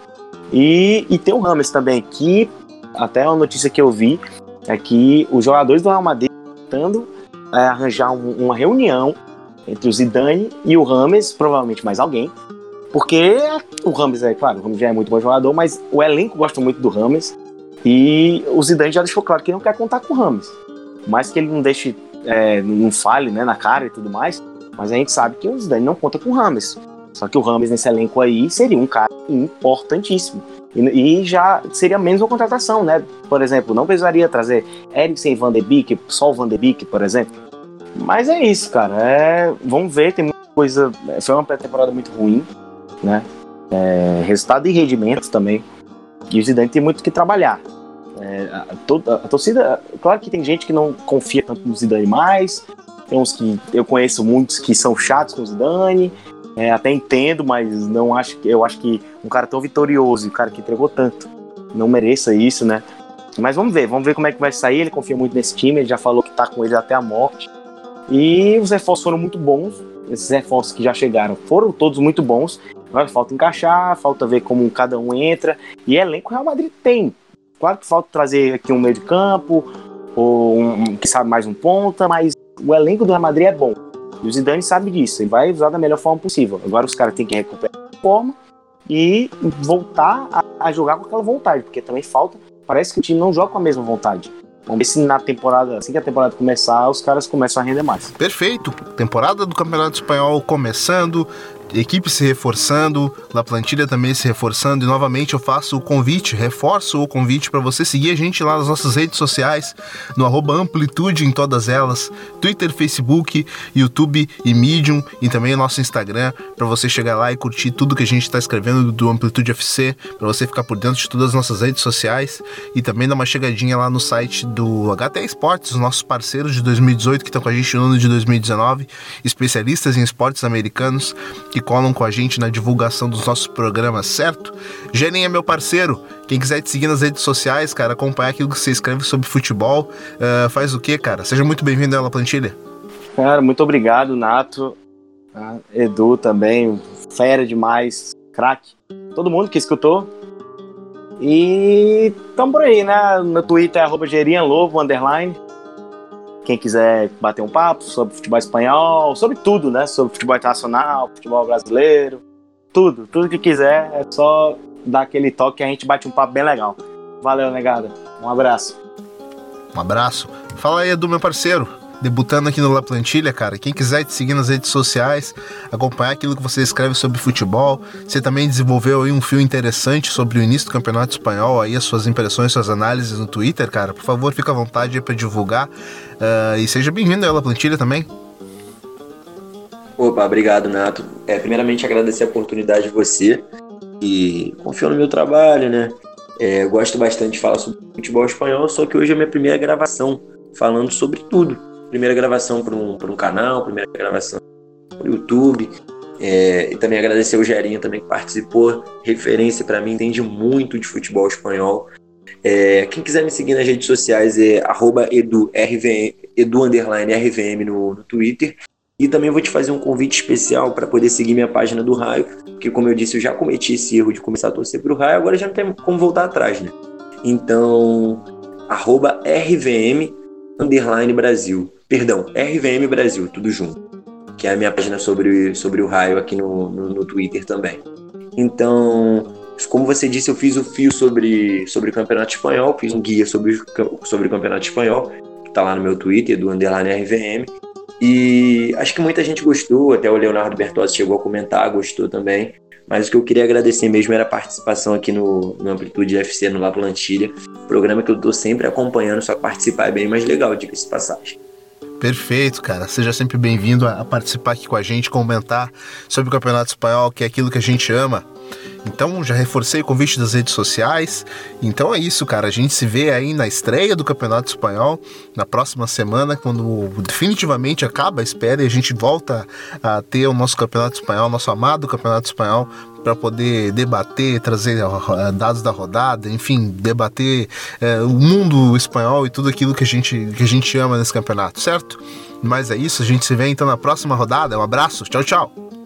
E, e tem o Rames também, que até a notícia que eu vi é que os jogadores do Real Madrid tentando é, arranjar um, uma reunião entre o Zidane e o Rames, provavelmente mais alguém, porque o Rames é, claro, o Rames já é muito bom jogador, mas o elenco gosta muito do Rames e o Zidane já deixou claro que não quer contar com o Rames. Mais que ele não deixe é, não fale né, na cara e tudo mais, mas a gente sabe que o Zidane não conta com o Rames. Só que o Rames nesse elenco aí seria um cara importantíssimo. E, e, já seria menos uma contratação, né? Por exemplo, não precisaria trazer Eriksen e Van de Beek, só o Van de Beek, por exemplo. Mas é isso, cara. É, vamos ver, tem muita coisa. Foi uma pré-temporada muito ruim, né? É, resultado e rendimento também. E o Zidane tem muito que trabalhar. É, a, a, a, torcida, claro que tem gente que não confia tanto no Zidane mais, tem uns que eu conheço muitos que são chatos com o Zidane, é, até entendo, mas não acho que eu acho que um cara tão vitorioso, um cara que entregou tanto, não mereça isso, né? Mas vamos ver, vamos ver como é que vai sair. Ele confia muito nesse time, ele já falou que tá com ele até a morte. E os reforços foram muito bons. Esses reforços que já chegaram foram todos muito bons. Agora falta encaixar, falta ver como cada um entra. E elenco Real Madrid tem. Claro que falta trazer aqui um meio de campo, ou um, que sabe mais um ponta, mas o elenco do Real Madrid é bom. E o Zidane sabe disso, ele vai usar da melhor forma possível. Agora os caras têm que recuperar a forma e voltar a, a, jogar com aquela vontade, porque também falta. Parece que o time não joga com a mesma vontade. Vamos ver se na temporada, assim que a temporada começar, os caras começam a render mais. Perfeito. Temporada do Campeonato Espanhol começando, equipe se reforçando, La Plantilha também se reforçando e novamente eu faço o convite, reforço o convite para você seguir a gente lá nas nossas redes sociais, no Amplitude em todas elas, Twitter, Facebook, YouTube e Medium e também o nosso Instagram, para você chegar lá e curtir tudo que a gente está escrevendo do Amplitude FC, para você ficar por dentro de todas as nossas redes sociais e também dar uma chegadinha lá no site do HT Esportes, os nossos parceiros de 2018 que estão com a gente no ano de 2019, especialistas em esportes americanos que colam com a gente na divulgação dos nossos programas, certo? Genin é meu parceiro. Quem quiser te seguir nas redes sociais, cara, acompanhar aquilo que você escreve sobre futebol, uh, faz o que, cara? Seja muito bem-vindo à Plantilha. Cara, muito obrigado, Nato. Ah, Edu também, fera demais, craque. Todo mundo que escutou. E tamo por aí, né? No Twitter é arroba Lobo, underline. Quem quiser bater um papo sobre futebol espanhol, sobre tudo, né? Sobre futebol internacional, futebol brasileiro, tudo, tudo que quiser, é só dar aquele toque que a gente bate um papo bem legal. Valeu, negada. Um abraço. Um abraço. Fala aí, Edu, meu parceiro debutando aqui no La Plantilha, cara. Quem quiser te seguir nas redes sociais, acompanhar aquilo que você escreve sobre futebol. Você também desenvolveu aí um fio interessante sobre o início do Campeonato Espanhol, aí as suas impressões, suas análises no Twitter, cara. Por favor, fica à vontade para divulgar. Uh, e seja bem-vindo à La Plantilha também. Opa, obrigado, Nato. É, primeiramente, agradecer a oportunidade de você e confiou no meu trabalho, né? É, eu gosto bastante de falar sobre futebol espanhol, só que hoje é a minha primeira gravação falando sobre tudo primeira gravação para um, um canal, primeira gravação para o YouTube. É, e também agradecer o Gerinho também que participou, referência para mim, entende muito de futebol espanhol. É, quem quiser me seguir nas redes sociais é edu, RVM, edu no, no Twitter. E também vou te fazer um convite especial para poder seguir minha página do Raio, porque como eu disse, eu já cometi esse erro de começar a torcer para o Raio, agora já não tem como voltar atrás, né? Então, arroba RVM underline Brasil. Perdão, RVM Brasil, tudo junto. que é a minha página sobre, sobre o raio aqui no, no, no Twitter também. Então, como você disse, eu fiz o fio sobre, sobre o Campeonato Espanhol, fiz um guia sobre, sobre o Campeonato Espanhol, que está lá no meu Twitter, do Underline RVM. E acho que muita gente gostou, até o Leonardo Bertozzi chegou a comentar, gostou também. Mas o que eu queria agradecer mesmo era a participação aqui no, no Amplitude FC, no La Plantilha, programa que eu estou sempre acompanhando, só que participar é bem mais legal, diga-se passagem. Perfeito, cara. Seja sempre bem-vindo a participar aqui com a gente, comentar sobre o Campeonato Espanhol, que é aquilo que a gente ama. Então, já reforcei o convite das redes sociais. Então é isso, cara. A gente se vê aí na estreia do Campeonato Espanhol na próxima semana, quando definitivamente acaba a espera e a gente volta a ter o nosso Campeonato Espanhol, nosso amado Campeonato Espanhol, para poder debater, trazer dados da rodada, enfim, debater é, o mundo espanhol e tudo aquilo que a gente, que a gente ama nesse campeonato, certo? Mas é isso, a gente se vê então na próxima rodada. Um abraço, tchau, tchau!